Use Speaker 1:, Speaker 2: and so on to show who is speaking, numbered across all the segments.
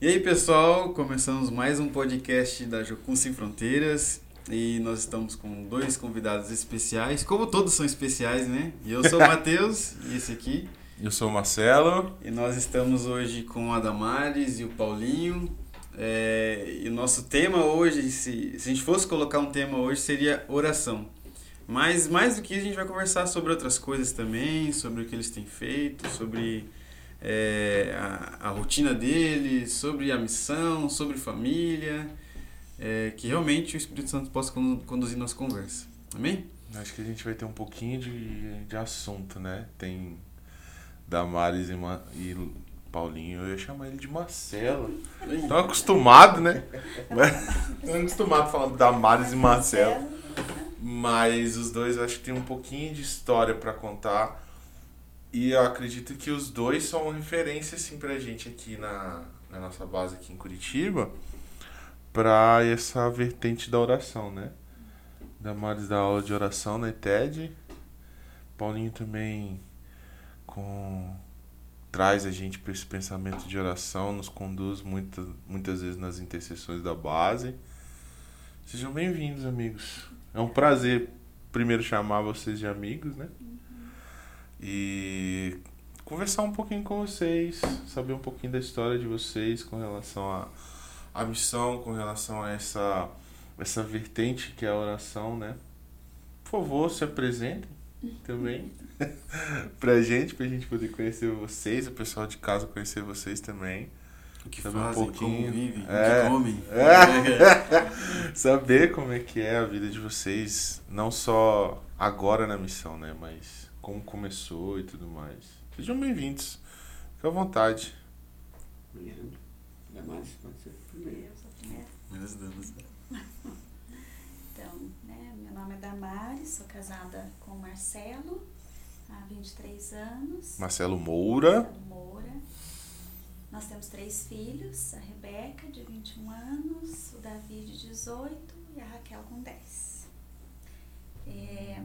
Speaker 1: E aí, pessoal, começamos mais um podcast da Jocum Sem Fronteiras e nós estamos com dois convidados especiais, como todos são especiais, né? E eu sou o Matheus e esse aqui.
Speaker 2: Eu sou o Marcelo.
Speaker 1: E nós estamos hoje com a Damares e o Paulinho. É, e o nosso tema hoje, se, se a gente fosse colocar um tema hoje, seria oração. Mas mais do que isso, a gente vai conversar sobre outras coisas também, sobre o que eles têm feito, sobre é, a, a, rotina deles, sobre a missão, sobre família, é, que realmente o Espírito Santo possa conduzir nossa conversa. Amém?
Speaker 2: Acho que a gente vai ter um pouquinho de, de assunto, né? Tem Damares e, Ma, e Paulinho, eu ia chamar ele de Marcelo. Estão acostumado, né? Estão acostumado falando Damares e Marcelo. Mas os dois eu acho que tem um pouquinho de história para contar. E eu acredito que os dois são referência assim pra gente aqui na, na nossa base aqui em Curitiba para essa vertente da oração, né? Damares da aula de oração na ETED. Paulinho também com traz a gente para esse pensamento de oração, nos conduz muitas, muitas vezes nas intercessões da base. Sejam bem-vindos, amigos. É um prazer primeiro chamar vocês de amigos, né? E conversar um pouquinho com vocês, saber um pouquinho da história de vocês com relação à a, a missão, com relação a essa, essa vertente que é a oração, né? Por favor, se apresentem também pra gente, pra gente poder conhecer vocês, o pessoal de casa conhecer vocês também.
Speaker 1: O que saber fazem, um pouquinho, como vivem,
Speaker 2: é,
Speaker 1: o que comem.
Speaker 2: É, saber como é que é a vida de vocês, não só agora na missão, né? Mas como começou e tudo mais. Sejam bem-vindos. Fique à vontade.
Speaker 3: Primeiro, ainda mais pode ser primeiro.
Speaker 1: Menos damas.
Speaker 4: Então, né, meu nome é Damares, sou casada com o Marcelo há 23 anos.
Speaker 2: Marcelo Moura.
Speaker 4: Marcelo Moura. Nós temos três filhos, a Rebeca, de 21 anos, o Davi, de 18 e a Raquel, com 10. É,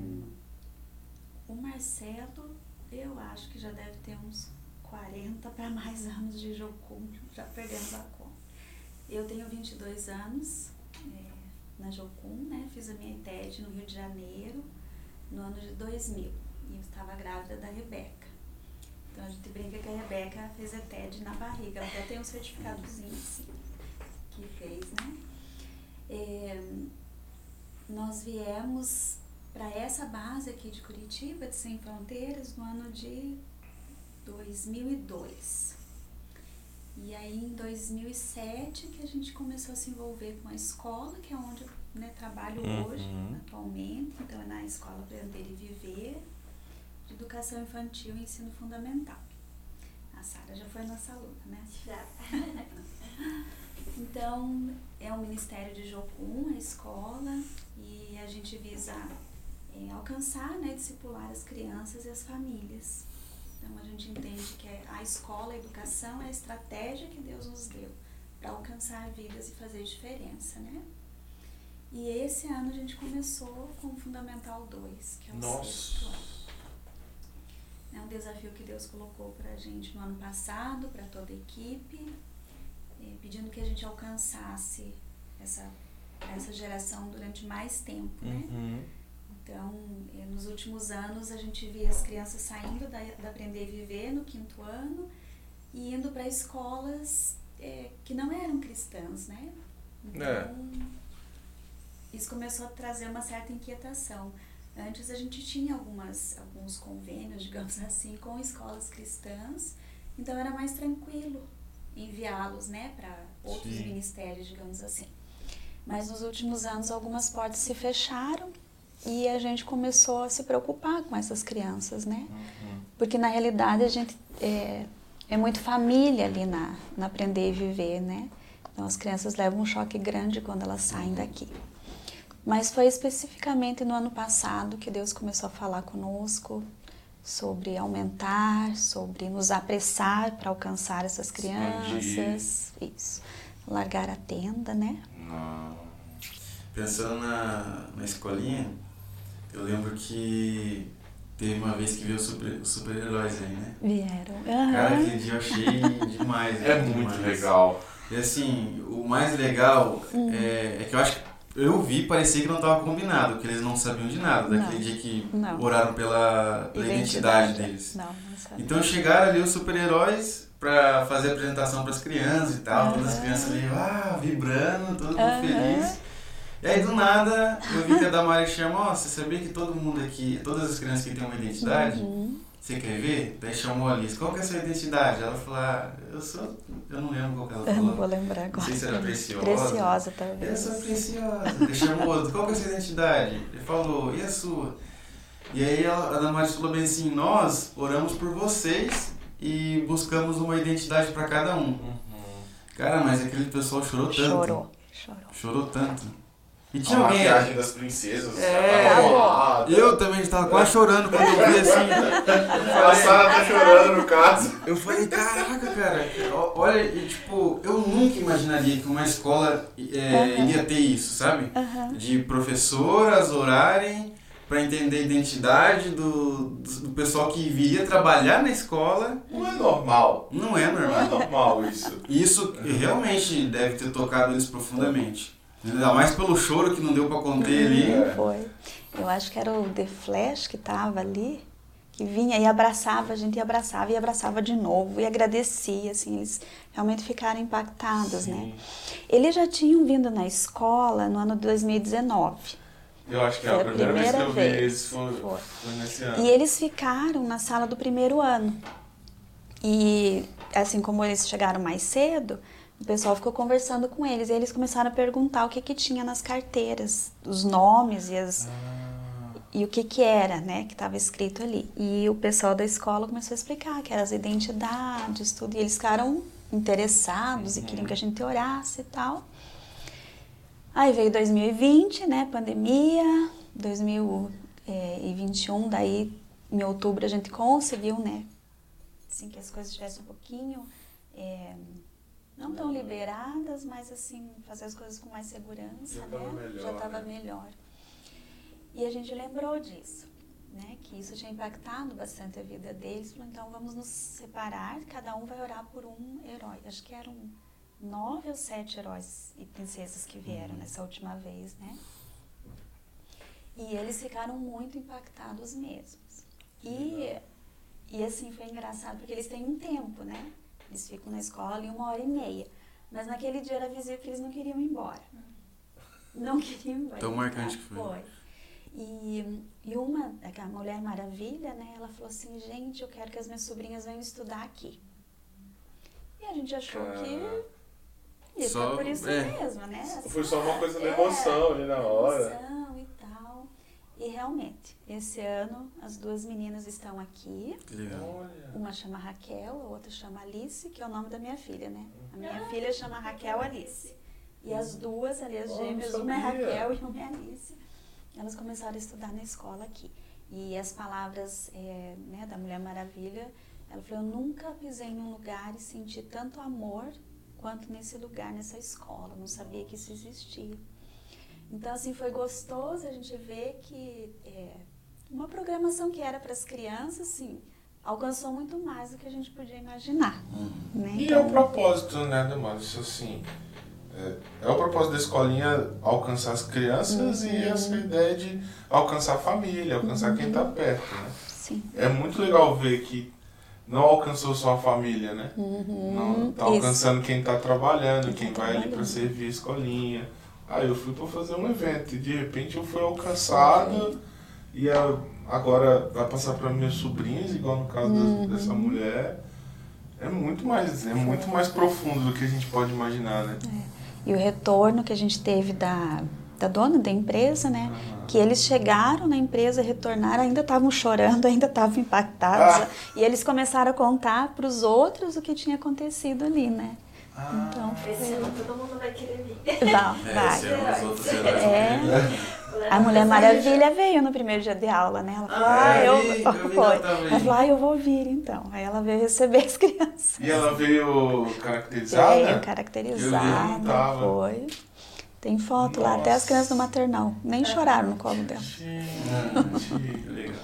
Speaker 4: o Marcelo, eu acho que já deve ter uns 40 para mais anos de Jocum, já perdemos a conta. Eu tenho 22 anos é, na Jocum, né? Fiz a minha TED no Rio de Janeiro, no ano de 2000. E eu estava grávida da Rebeca. Então a gente brinca que a Rebeca fez a TED na barriga. Ela até tem um certificadozinho assim, que fez, né? É, nós viemos para essa base aqui de Curitiba, de Sem Fronteiras, no ano de 2002. E aí em 2007 que a gente começou a se envolver com a escola, que é onde eu né, trabalho
Speaker 2: Uhum.
Speaker 4: hoje, atualmente. Então é na escola Aprender e Viver, de Educação Infantil e Ensino Fundamental. A Sara já foi nossa aluna, né?
Speaker 5: Já.
Speaker 4: Então, é o Ministério de Jocum, a escola, e a gente visa é, alcançar, né, discipular as crianças e as famílias. Então, a gente entende que é a escola, a educação é a estratégia que Deus nos deu para alcançar vidas e fazer diferença, né? E esse ano a gente começou com o Fundamental 2, que é o
Speaker 2: Nossa.
Speaker 4: sexto ano. É um desafio que Deus colocou para a gente no ano passado, para toda a equipe, eh, pedindo que a gente alcançasse essa, essa geração durante mais tempo, né?
Speaker 2: Uhum.
Speaker 4: Então, eh, nos últimos anos, a gente via as crianças saindo da, da Aprender e Viver no quinto ano e indo para escolas eh, que não eram cristãs, né? Então, isso começou a trazer uma certa inquietação. Antes a gente tinha algumas, alguns convênios, digamos assim, com escolas cristãs, então era mais tranquilo enviá-los né, para outros
Speaker 2: Sim.
Speaker 4: ministérios, digamos assim. Mas nos últimos anos algumas portas se fecharam e a gente começou a se preocupar com essas crianças, né? Porque na realidade a gente é, é muito família ali na, na aprender e viver, né? Então as crianças levam um choque grande quando elas saem daqui. Mas foi especificamente no ano passado que Deus começou a falar conosco sobre aumentar, sobre nos apressar para alcançar essas crianças. Isso. Largar a tenda, né?
Speaker 2: Não.
Speaker 1: Pensando na, na escolinha, eu lembro que teve uma vez que veio os super- os super-heróis aí, né?
Speaker 4: Vieram.
Speaker 1: Cara,
Speaker 4: Aham.
Speaker 1: aquele dia eu achei demais.
Speaker 2: É
Speaker 1: né?
Speaker 2: muito
Speaker 1: Demais.
Speaker 2: legal.
Speaker 1: E assim, o mais legal é, é que eu acho que eu vi, parecia que não estava combinado, que eles não sabiam de nada, daquele
Speaker 4: Não.
Speaker 1: dia que
Speaker 4: Não.
Speaker 1: oraram pela, pela identidade deles.
Speaker 4: Não, não sabe.
Speaker 1: Então chegaram ali os super-heróis pra fazer a apresentação pras crianças e tal, todas as crianças ali, ah, vibrando, todo mundo
Speaker 4: Aham.
Speaker 1: feliz. E aí do nada eu vi que a Damari chamou, ó, você sabia que todo mundo aqui, todas as crianças que têm uma identidade,
Speaker 4: Uhum.
Speaker 1: você quer ver? Daí chamou a Alice, qual que é a sua identidade? Ela falou, ah, eu sou. Eu não lembro qual que ela
Speaker 4: Eu não vou
Speaker 1: falou.
Speaker 4: lembrar
Speaker 1: Não
Speaker 4: agora.
Speaker 1: sei se era preciosa.
Speaker 4: Preciosa,
Speaker 1: Eu
Speaker 4: talvez.
Speaker 1: sou preciosa. Ele chamou outro, qual que é a sua identidade? Ele falou, e a sua? E aí ela- a Damaris falou bem assim, nós oramos por vocês e buscamos uma identidade para cada um. Cara, mas aquele pessoal chorou tanto.
Speaker 4: Chorou, chorou.
Speaker 1: Chorou tanto. E
Speaker 2: A
Speaker 1: tinha alguém.
Speaker 2: maquiagem das princesas.
Speaker 1: É.
Speaker 2: tá.
Speaker 1: Eu também estava quase chorando quando eu vi assim.
Speaker 2: A Sara tá chorando no caso.
Speaker 1: Eu falei, caraca, cara, olha, e, tipo, eu nunca imaginaria que uma escola é, iria ter isso, sabe?
Speaker 4: Aham.
Speaker 1: De professoras orarem para entender a identidade do, do pessoal que viria trabalhar na escola.
Speaker 2: Não é normal.
Speaker 1: Não é
Speaker 2: Não é
Speaker 1: normal.
Speaker 2: normal isso.
Speaker 1: Isso realmente deve ter tocado eles profundamente. Ainda mais pelo choro que não deu para conter ali.
Speaker 2: É.
Speaker 4: Foi. Eu acho que era o The Flash que tava ali, que vinha e abraçava a gente, e abraçava e abraçava de novo e agradecia, assim, eles realmente ficaram impactados, né? Eles já tinham vindo na escola no ano de 2019.
Speaker 2: Eu acho que é
Speaker 4: Foi
Speaker 2: a
Speaker 4: a
Speaker 2: primeira, vez que eu vi
Speaker 4: primeira
Speaker 2: eles foi,
Speaker 4: Foi.
Speaker 2: foi nesse ano.
Speaker 4: E eles ficaram na sala do primeiro ano. E assim como eles chegaram mais cedo, o pessoal ficou conversando com eles. E eles começaram a perguntar o que, que tinha nas carteiras, os nomes e, as, e o que, que era, né, que estava escrito ali. E o pessoal da escola começou a explicar que eram as identidades, tudo. E eles ficaram interessados e queriam que a gente orasse e tal. Aí veio 2020, né, pandemia, 2021, daí em outubro a gente conseguiu, né, assim que as coisas estivessem um pouquinho, é, não tão liberadas, mas assim, fazer as coisas com mais segurança,
Speaker 2: Já
Speaker 4: né,
Speaker 2: tava melhor,
Speaker 4: já estava
Speaker 2: né?
Speaker 4: melhor. E a gente lembrou disso, né, que isso tinha impactado bastante a vida deles, falou, então vamos nos separar, cada um vai orar por um herói. Acho que eram nove ou sete heróis e princesas que vieram nessa última vez, né? E eles ficaram muito impactados mesmos. E, e assim, foi engraçado, porque eles têm um tempo, né? Eles ficam na escola em uma hora e meia. Mas naquele dia era visível que eles não queriam ir embora. Não queriam ir embora.
Speaker 1: Tão marcante que foi.
Speaker 4: Foi. E, e uma, a Mulher Maravilha, né? Ela falou assim, gente, eu quero que as minhas sobrinhas venham estudar aqui. E a gente achou que ia
Speaker 1: Só-
Speaker 4: por isso
Speaker 1: é.
Speaker 4: mesmo, né?
Speaker 2: Foi só uma coisa da
Speaker 4: É,
Speaker 2: emoção ali na hora.
Speaker 4: Emoção e realmente, esse ano as duas meninas estão aqui.
Speaker 1: Legal.
Speaker 2: Olha.
Speaker 4: Uma chama Raquel, a outra chama Alice, que é o nome da minha filha, né? A minha filha chama Raquel Alice. E as duas, ali, as
Speaker 2: Oh,
Speaker 4: gêmeas, uma é. Raquel e uma é Alice, elas começaram a estudar na escola aqui. E as palavras é, né, da Mulher Maravilha, ela falou, eu nunca pisei num lugar e senti tanto amor quanto nesse lugar, nessa escola. Eu não sabia que isso existia. Então, assim, foi gostoso a gente ver que é, uma programação que era para as crianças, assim, alcançou muito mais do que a gente podia imaginar. Né?
Speaker 2: E é o propósito, né, Damaris? Isso assim. É, é o propósito da escolinha alcançar as crianças e essa ideia de alcançar a família, alcançar quem tá perto, né?
Speaker 4: Sim.
Speaker 2: É muito legal ver que não alcançou só a família, né? Não, tá
Speaker 4: isso.
Speaker 2: alcançando quem tá trabalhando,
Speaker 4: Quem
Speaker 2: quem
Speaker 4: tá
Speaker 2: vai ali
Speaker 4: trabalhando.
Speaker 2: pra servir a escolinha. Aí eu fui pra fazer um evento e de repente eu fui alcançado e a- agora vai passar para minhas sobrinhas, igual no caso
Speaker 4: Uhum.
Speaker 2: dessa mulher. É muito mais, é muito mais profundo do que a gente pode imaginar, né?
Speaker 4: E o retorno que a gente teve da, da dona da empresa, né? Que eles chegaram na empresa, retornaram, ainda estavam chorando, ainda estavam impactados.
Speaker 2: Ah.
Speaker 4: E eles começaram a contar para os outros o que tinha acontecido ali, né?
Speaker 2: Ah.
Speaker 4: Então,
Speaker 5: Esse
Speaker 4: foi...
Speaker 5: ano todo mundo vai querer vir.
Speaker 4: Vai,
Speaker 1: É,
Speaker 4: vai.
Speaker 1: serão os outros heróis.
Speaker 4: É. A Mulher Maravilha veio no primeiro dia de aula, né? Ela falou,
Speaker 1: Ah,
Speaker 4: ah,
Speaker 1: eu
Speaker 4: eu,
Speaker 1: eu
Speaker 4: foi.
Speaker 1: ela
Speaker 4: falou, ah, eu vou vir então. Aí ela veio receber as crianças.
Speaker 2: E ela veio caracterizada?
Speaker 4: Veio caracterizada, foi. Tem foto lá, até as
Speaker 2: Nossa.
Speaker 4: crianças do maternal. Nem choraram no colo dela.
Speaker 2: Gente.
Speaker 1: Legal.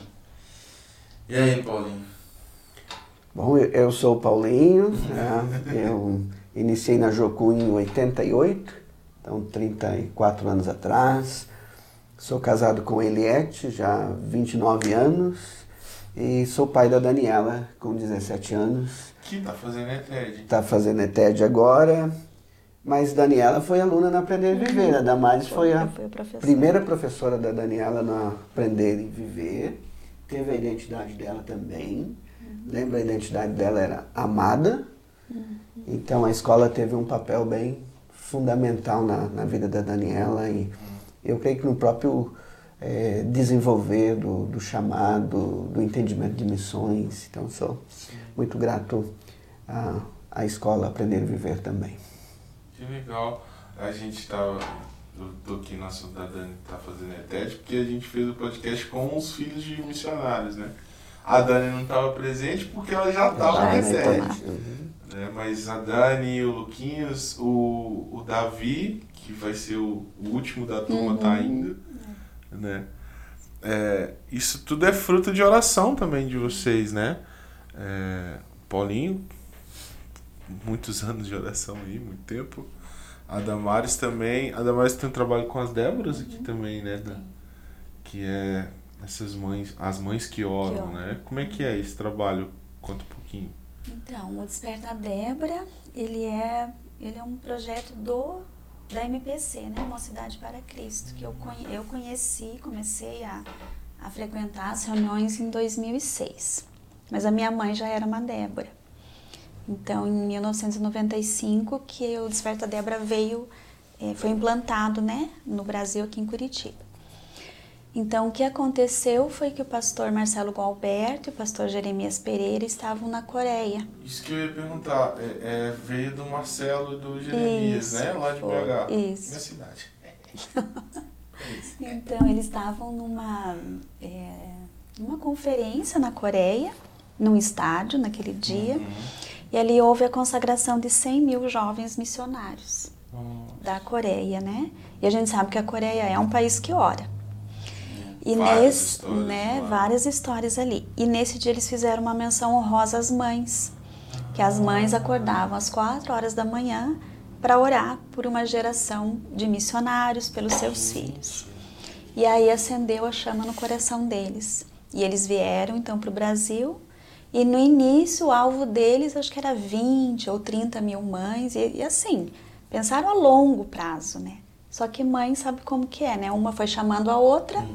Speaker 1: E aí, Paulinho?
Speaker 3: Bom, eu- eu sou o Paulinho, né? eu iniciei na Jocu em 88, então 34 anos atrás. Sou casado com Eliette já há 29 anos e sou pai da Daniela com 17 anos.
Speaker 2: Que tá fazendo ETED.
Speaker 3: Está fazendo ETED agora, mas Daniela foi aluna na Aprender e Viver. A Damares foi a
Speaker 4: Eu fui a professora.
Speaker 3: primeira professora da Daniela no Aprender e Viver. Teve a identidade dela também. Lembra a identidade dela era amada. Então a escola teve um papel bem fundamental na, na vida da Daniela e eu creio que no próprio eh, desenvolver do, do chamado, do entendimento de missões. Então sou muito grato à, à escola Aprender e Viver também.
Speaker 2: Que legal. A gente tava. Eu tô aqui na assunto da Dani que tá fazendo ETED, porque a gente fez o podcast com os filhos de missionários, né? A Dani não estava presente porque ela já estava na
Speaker 4: estava.
Speaker 2: Né? Mas a Dani, o Luquinhos, o, o Davi, que vai ser o, o último da turma, tá indo. Né? É, isso tudo é fruto de oração também de vocês, né? É, Paulinho, muitos anos de oração aí, muito tempo. A Damares também. A Damares tem um trabalho com as Déboras aqui também, né? Da- que é essas mães, as mães que oram,
Speaker 4: Que oram.
Speaker 2: né? Como é que é esse trabalho? Conta um pouquinho.
Speaker 4: Então, o Desperta Débora, ele é, ele é um projeto do da MPC, né? Mocidade para Cristo, que eu, conhe, eu conheci, comecei a, a frequentar as reuniões em 2006. Mas a minha mãe já era uma Débora. Então, em 1995, que o Desperta Débora veio, eh, foi implantado, né? No Brasil, aqui em Curitiba. Então, o que aconteceu foi que o pastor Marcelo Gualberto e o pastor Jeremias Pereira estavam na Coreia.
Speaker 2: Isso que eu ia perguntar. É, é, veio do Marcelo e do Jeremias,
Speaker 4: Isso,
Speaker 2: né? Lá de. BH.
Speaker 4: Isso.
Speaker 2: Minha cidade.
Speaker 4: Então, eles estavam numa, é, numa conferência na Coreia, num estádio naquele dia,
Speaker 2: Uhum.
Speaker 4: e ali houve a consagração de 100 mil jovens missionários
Speaker 2: Uhum.
Speaker 4: da Coreia, né? E a gente sabe que a Coreia é um país que ora. E
Speaker 2: Várias
Speaker 4: nesse,
Speaker 2: histórias
Speaker 4: né,
Speaker 2: lá.
Speaker 4: várias histórias ali. E nesse dia eles fizeram uma menção honrosa às mães, que as mães acordavam às quatro horas da manhã para orar por uma geração de missionários, pelos seus filhos. E aí acendeu a chama no coração deles. E eles vieram então para o Brasil. E no início o alvo deles acho que era 20 ou 30 mil mães. E, e assim, pensaram a longo prazo, né? Só que mãe sabe como que é, né? Uma foi chamando a outra.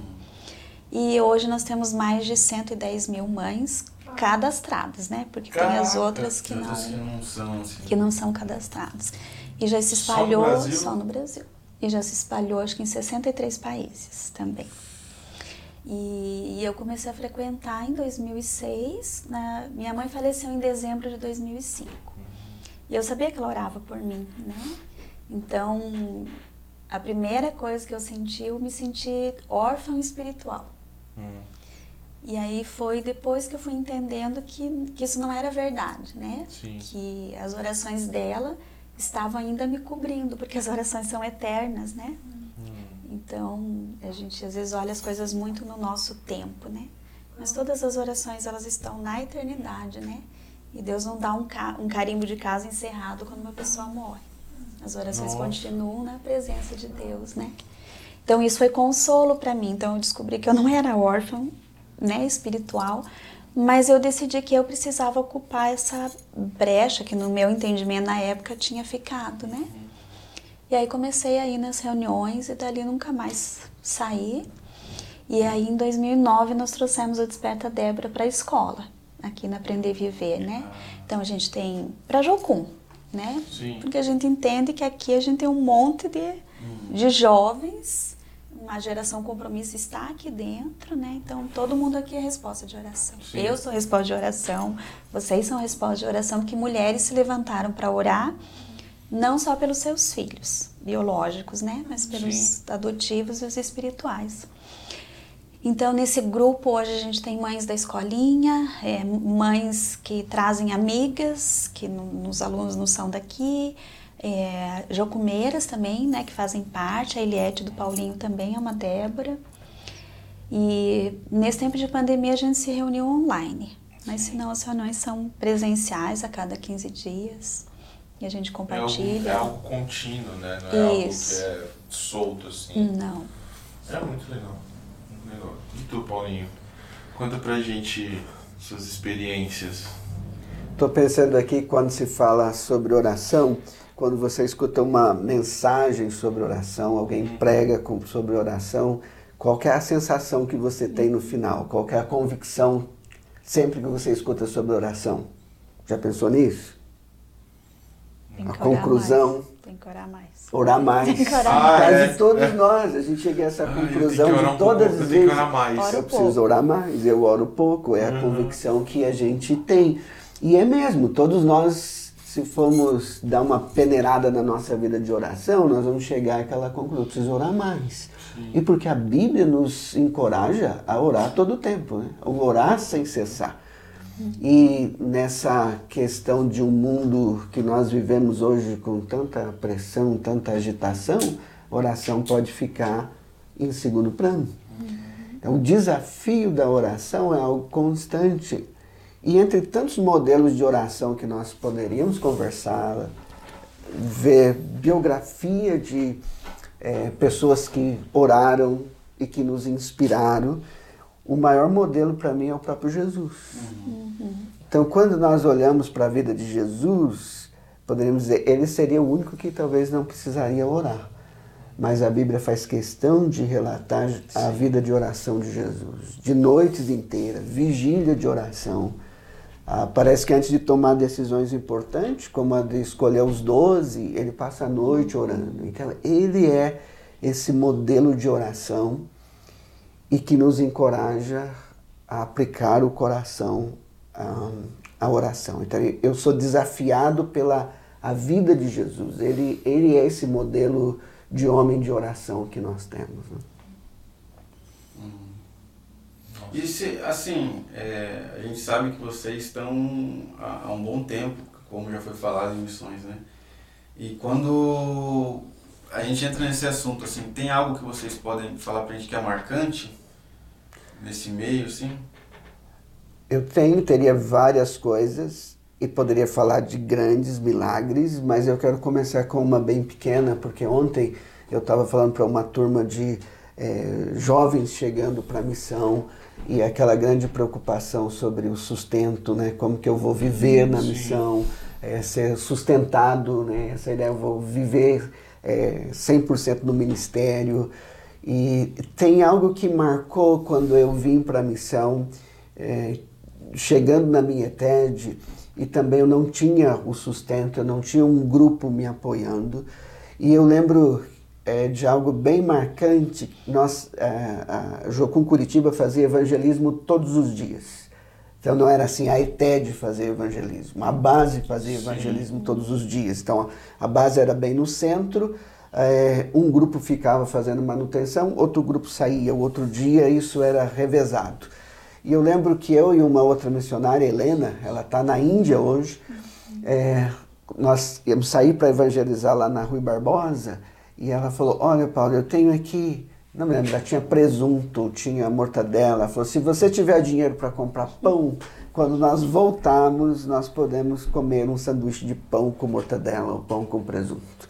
Speaker 4: E hoje nós temos mais de 110 mil mães cadastradas, né? Porque tem as
Speaker 2: Caraca,
Speaker 4: outras que
Speaker 1: outras que
Speaker 4: não,
Speaker 1: não são assim.
Speaker 4: que não são cadastradas. E já se
Speaker 2: Só no
Speaker 4: espalhou só no Brasil. E já se espalhou acho que em 63 países também. E, e eu comecei a frequentar em 2006. né? minha mãe faleceu em dezembro de 2005. E eu sabia que ela orava por mim, né? Então, a primeira coisa que eu senti, eu me senti órfã espiritual.
Speaker 2: Hum.
Speaker 4: E aí foi depois que eu fui entendendo que, que isso não era verdade, né?
Speaker 2: Sim.
Speaker 4: Que as orações dela estavam ainda me cobrindo, porque as orações são eternas, né? Então, a gente às vezes olha as coisas muito no nosso tempo, né? Mas todas as orações, elas estão na eternidade, né? E Deus não dá um, ca um carimbo de casa encerrado quando uma pessoa morre. As orações
Speaker 2: Nossa.
Speaker 4: continuam na presença de Deus, né? Então, isso foi consolo para mim. Então, eu descobri que eu não era órfã, né, espiritual, mas eu decidi que eu precisava ocupar essa brecha que no meu entendimento na época tinha ficado, né? E aí comecei a ir nas reuniões e dali nunca mais saí. E aí em 2009 nós trouxemos o Desperta Débora para a escola, aqui na Aprender a Viver, né? Então a gente tem para Jocum, né?
Speaker 2: Sim.
Speaker 4: Porque a gente entende que aqui a gente tem um monte de, de jovens, uma geração compromisso está aqui dentro, né? Então todo mundo aqui é resposta de oração.
Speaker 2: Sim.
Speaker 4: Eu sou resposta de oração, vocês são resposta de oração, porque mulheres se levantaram para orar não só pelos seus filhos biológicos, né, mas pelos
Speaker 2: Sim.
Speaker 4: adotivos e os espirituais. Então, nesse grupo, hoje a gente tem mães da escolinha, é, mães que trazem amigas, que no- os alunos não são daqui, é, jocumeiras também, né, que fazem parte, a Eliette do Paulinho também é uma Débora. E nesse tempo de pandemia a gente se reuniu online, mas senão as reuniões são presenciais a cada 15 dias. e a gente
Speaker 2: É algo,
Speaker 4: compartilha.
Speaker 2: é algo contínuo, né? Não é
Speaker 4: Isso.
Speaker 2: algo que é solto assim.
Speaker 4: Não.
Speaker 2: É muito legal. Muito legal. E tu, Paulinho? Conta pra gente suas experiências.
Speaker 3: Estou pensando aqui quando se fala sobre oração, quando você escuta uma mensagem sobre oração, alguém prega com- sobre oração, qual que é a sensação que você tem no final? Qual que é a convicção sempre que você escuta sobre oração? Já pensou nisso?
Speaker 4: Tem
Speaker 3: A conclusão.
Speaker 4: mais. Tem que orar mais.
Speaker 3: Orar mais.
Speaker 4: Tem que orar
Speaker 2: Ah,
Speaker 3: Quase
Speaker 2: é.
Speaker 3: todos nós, a gente chega a essa
Speaker 2: Ah, eu tenho
Speaker 3: conclusão
Speaker 2: que orar
Speaker 3: de
Speaker 2: um pouco,
Speaker 3: todas
Speaker 2: eu
Speaker 3: as
Speaker 2: tenho
Speaker 3: vezes.
Speaker 2: que orar mais.
Speaker 3: Eu
Speaker 4: um
Speaker 3: preciso
Speaker 4: pouco.
Speaker 3: orar mais, eu oro pouco, é a
Speaker 2: Uhum.
Speaker 3: convicção que a gente tem. E é mesmo, todos nós, se formos dar uma peneirada na nossa vida de oração, nós vamos chegar àquela conclusão, eu preciso orar mais. E porque a Bíblia nos encoraja a orar todo o tempo, né? orar sem cessar. E nessa questão de um mundo que nós vivemos hoje com tanta pressão, tanta agitação, oração pode ficar em segundo plano. Então, o desafio da oração é algo constante. E entre tantos modelos de oração que nós poderíamos conversar, ver biografia de eh, pessoas que oraram e que nos inspiraram, o maior modelo para mim é o próprio Jesus. Então, quando nós olhamos para a vida de Jesus, poderíamos dizer, ele seria o único que talvez não precisaria orar. Mas a Bíblia faz questão de relatar a vida de oração de Jesus, de noites inteiras, vigília de oração. Ah, parece que antes de tomar decisões importantes, como a de escolher os doze, ele passa a noite orando. Então, ele é esse modelo de oração e que nos encoraja a aplicar o coração à oração. Então, eu sou desafiado pela a vida de Jesus. Ele, ele é esse modelo de homem de oração que nós temos. né?
Speaker 1: E se, assim, é, a gente sabe que vocês estão há, há um bom tempo, como já foi falado em missões, né? E quando a gente entra nesse assunto, assim, tem algo que vocês podem falar pra gente que é marcante nesse meio, assim?
Speaker 3: Eu tenho, teria várias coisas e poderia falar de grandes milagres, mas eu quero começar com uma bem pequena, porque ontem eu estava falando para uma turma de eh, jovens chegando para a missão e aquela grande preocupação sobre o sustento, né? Como que eu vou viver na missão, eh, ser sustentado, né? Essa ideia, eu vou viver eh, 100% no ministério. E tem algo que marcou quando eu vim para a missão, eh, chegando na minha TED, e também eu não tinha o sustento, eu não tinha um grupo me apoiando. E eu lembro eh, de algo bem marcante. Nós, eh, a Jocum Curitiba fazia evangelismo todos os dias. Então não era assim, a ETED fazia evangelismo, a base fazia evangelismo todos os dias. Então a base era bem no centro, eh, um grupo ficava fazendo manutenção, outro grupo saía o outro dia, isso era revezado. E eu lembro que eu e uma outra missionária, Helena, ela está na Índia hoje, eh, nós íamos sair para evangelizar lá na Rui Barbosa, e ela falou, olha Paulo, eu tenho aqui, não me lembro, já tinha presunto, tinha mortadela, ela falou, se você tiver dinheiro para comprar pão, quando nós voltarmos, nós podemos comer um sanduíche de pão com mortadela ou pão com presunto.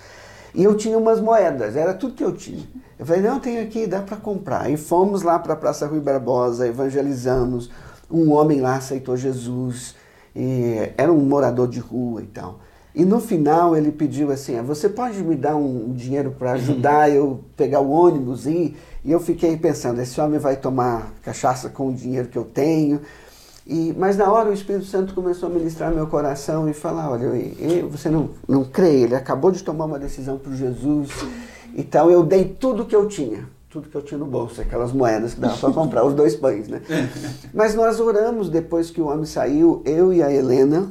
Speaker 3: E eu tinha umas moedas, era tudo que eu tinha. Eu falei, não, tem aqui, dá para comprar. E fomos lá para a Praça Rui Barbosa, evangelizamos. Um homem lá aceitou Jesus, e era um morador de rua e tal. E no final ele pediu assim, "Ah, você pode me dar um dinheiro para ajudar eu pegar o ônibus e ir?" E eu fiquei pensando, esse homem vai tomar cachaça com o dinheiro que eu tenho. E, mas na hora o Espírito Santo começou a ministrar meu coração e falar, olha, eu- você não, não crê, ele acabou de tomar uma decisão por Jesus. Então eu dei tudo que eu tinha, tudo que eu tinha no bolso, aquelas moedas que dava para comprar os dois pães, né? Mas nós oramos depois que o homem saiu, eu e a Helena.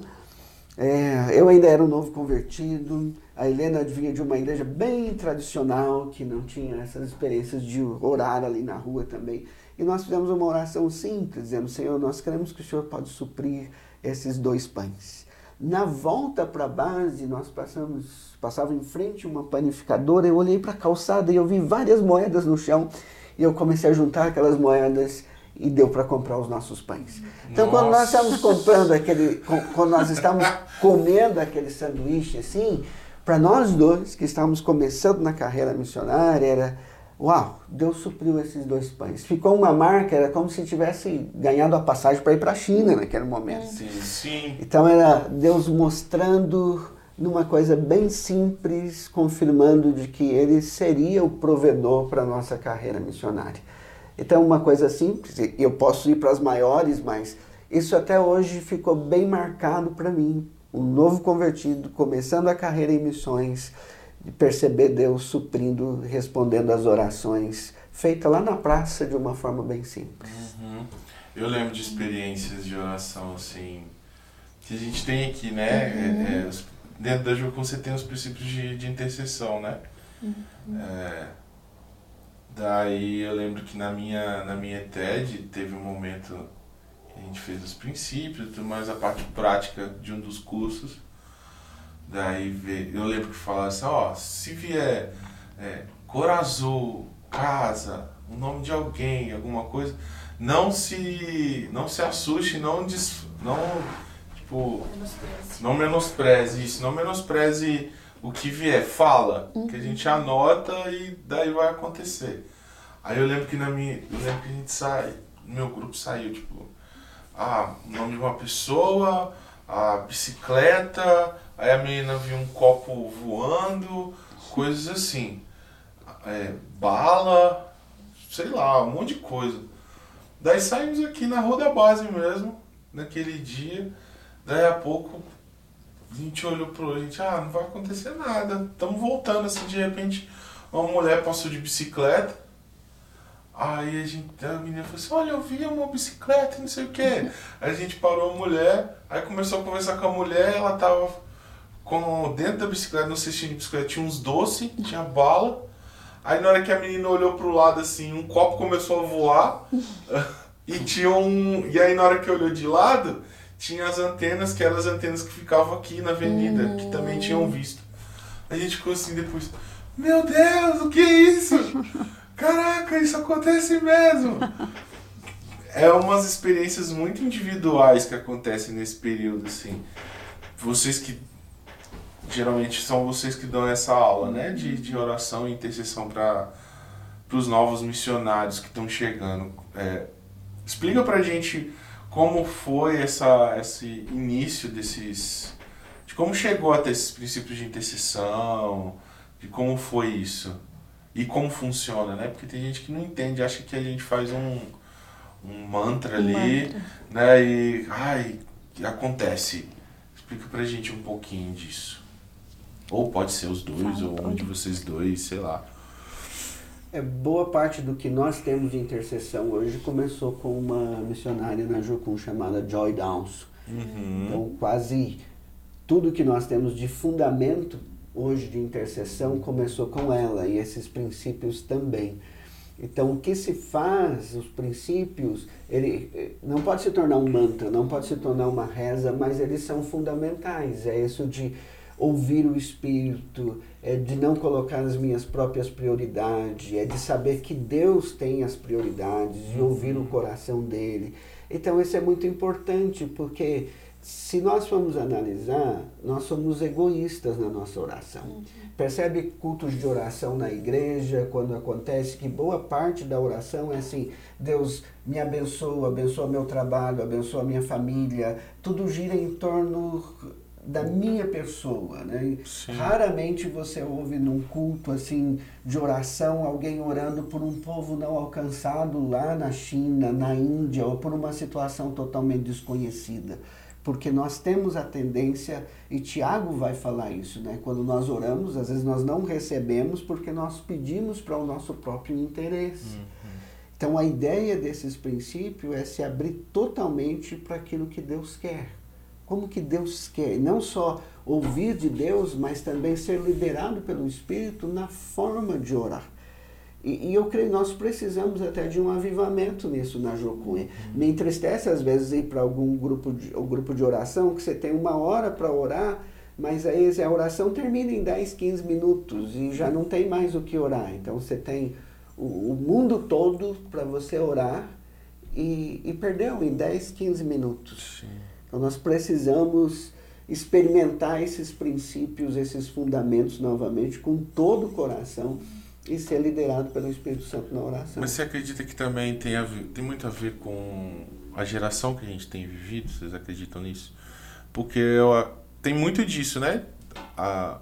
Speaker 3: É, eu ainda era um novo convertido. A Helena vinha de uma igreja bem tradicional, que não tinha essas experiências de orar ali na rua também. E nós fizemos uma oração simples, dizendo: Senhor, nós queremos que o Senhor pode suprir esses dois pães. Na volta para a base, nós passamos, passava em frente uma panificadora, eu olhei para a calçada e eu vi várias moedas no chão. E eu comecei a juntar aquelas moedas e deu para comprar os nossos pães. Então, quando nós estamos comprando aquele, quando nós estamos comendo aquele sanduíche assim, para nós dois que estávamos começando na carreira missionária, era uau, Deus supriu esses dois pães. Ficou uma marca, era como se tivesse ganhado a passagem para ir para a China naquele momento.
Speaker 2: Sim, sim.
Speaker 3: Então era Deus mostrando numa coisa bem simples, confirmando de que ele seria o provedor para a nossa carreira missionária. Então uma coisa simples, eu posso ir para as maiores, mas isso até hoje ficou bem marcado para mim. Um novo convertido, começando a carreira em missões, de perceber Deus suprindo, respondendo às orações, feita lá na praça de uma forma bem simples.
Speaker 2: Uhum. Eu lembro de experiências de oração assim, que a gente tem aqui, né? Uhum. É, é, dentro da Jucum você tem os princípios de, de intercessão, né? Uhum. É, daí eu lembro que na minha, na minha TED teve um momento que a gente fez os princípios, mais a parte prática de um dos cursos. Daí eu lembro que falava assim, ó, se vier é, cor azul, casa, o nome de alguém, alguma coisa, não se não se assuste, não des, não tipo menospreze. não menospreze isso, não menospreze o que vier, fala, uhum. que a gente anota e daí vai acontecer. Aí eu lembro que na minha, eu lembro que a gente sai, meu grupo saiu tipo, ah, o nome de uma pessoa, a bicicleta, Aí a menina viu um copo voando, coisas assim. É, bala, sei lá, um monte de coisa. Daí saímos aqui na rua da base mesmo, naquele dia. Daí a pouco a gente olhou pro a gente, ah, não vai acontecer nada. Estamos voltando assim, de repente uma mulher passou de bicicleta. Aí a gente, a menina falou assim, olha, eu vi uma bicicleta, não sei o que. Aí a gente parou a mulher, aí começou a conversar com a mulher, ela tava com dentro da bicicleta, no cestinho de bicicleta, tinha uns doces, tinha bala. Aí na hora que a menina olhou pro lado assim, um copo começou a voar. e tinha um. E aí na hora que olhou de lado, tinha as antenas, que eram as antenas que ficavam aqui na avenida, que também tinham visto. A gente ficou assim depois. Meu Deus, o que é isso? Caraca, isso acontece mesmo! É umas experiências muito individuais que acontecem nesse período, assim. Vocês que geralmente são vocês que dão essa aula, né? De, de oração e intercessão para os novos missionários que estão chegando. É, explica para gente como foi essa, esse início desses. de como chegou até esses princípios de intercessão, de como foi isso. E como funciona, né? Porque tem gente que não entende, acha que a gente faz um, um mantra ali, mantra. né? E. Ai, acontece. Explica pra gente um pouquinho disso. Ou pode ser os dois, ou um de vocês dois, sei lá.
Speaker 3: É, boa parte do que nós temos de intercessão hoje começou com uma missionária na Jocum chamada Joy Downs. Uhum. Então, quase tudo que nós temos de fundamento hoje de intercessão começou com ela e esses princípios também. Então, o que se faz, os princípios, ele eh, não pode se tornar um mantra, não pode se tornar uma reza, mas eles são fundamentais. É isso de ouvir o Espírito, é de não colocar as minhas próprias prioridades, é de saber que Deus tem as prioridades e ouvir o coração dele. Então isso é muito importante, porque se nós formos analisar, nós somos egoístas na nossa oração. Uhum. Percebe cultos de oração na igreja, quando acontece que boa parte da oração é assim: Deus me abençoa, abençoa meu trabalho, abençoa minha família. Tudo gira em torno da minha pessoa, né? Raramente você ouve num culto assim de oração alguém orando por um povo não alcançado lá na China, na Índia ou por uma situação totalmente desconhecida. Porque nós temos a tendência, e Tiago vai falar isso, né? Quando nós oramos, às vezes nós não recebemos porque nós pedimos para o nosso próprio interesse. Uhum. Então a ideia desses princípios é se abrir totalmente para aquilo que Deus quer como que Deus quer, não só ouvir de Deus, mas também ser liderado pelo Espírito na forma de orar. E, e eu creio que nós precisamos até de um avivamento nisso na Jocunha. Uhum. Me entristece às vezes ir para algum grupo de, um grupo de oração que você tem uma hora para orar, mas aí a oração termina em 10, 15 minutos e já não tem mais o que orar. Então você tem o, o mundo todo para você orar e, e perdeu em 10, 15 minutos.
Speaker 2: Sim.
Speaker 3: Então nós precisamos experimentar esses princípios, esses fundamentos novamente com todo o coração e ser liderado pelo Espírito Santo na oração.
Speaker 2: Mas você acredita que também tem, a tem muito a ver com a geração que a gente tem vivido? Vocês acreditam nisso? Porque eu, tem muito disso, né? A,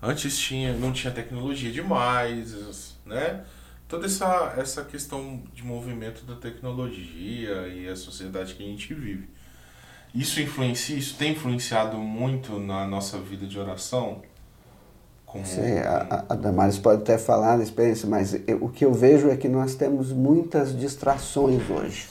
Speaker 2: antes tinha, não tinha tecnologia demais, né? Toda essa, essa questão de movimento da tecnologia e a sociedade que a gente vive. Isso influencia, isso tem influenciado muito na nossa vida de oração?
Speaker 3: Como... Sim, a, a Damares pode até falar da experiência, mas eu, o que eu vejo é que nós temos muitas distrações hoje.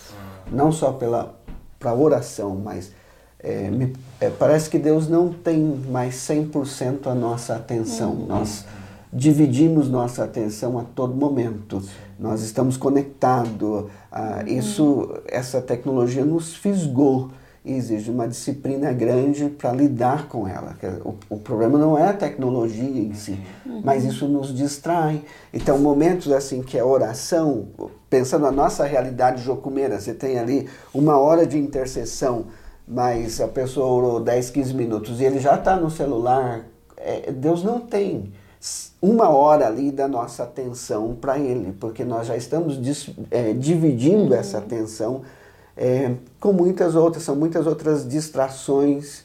Speaker 3: Não só pela para oração, mas é, me, é, parece que Deus não tem mais 100% a nossa atenção. Uhum. Nós dividimos nossa atenção a todo momento. Nós estamos conectados. Ah, uhum. Isso, essa tecnologia nos fisgou exige uma disciplina grande para lidar com ela. O, o, problema não é a tecnologia em si, uhum. mas isso nos distrai. Então, momentos assim que a oração, pensando na nossa realidade jocumeira, você tem ali uma hora de intercessão, mas a pessoa orou 10, 15 minutos e ele já está no celular, é, Deus não tem uma hora ali da nossa atenção para ele, porque nós já estamos é, dividindo uhum. essa atenção é, com muitas outras, são muitas outras distrações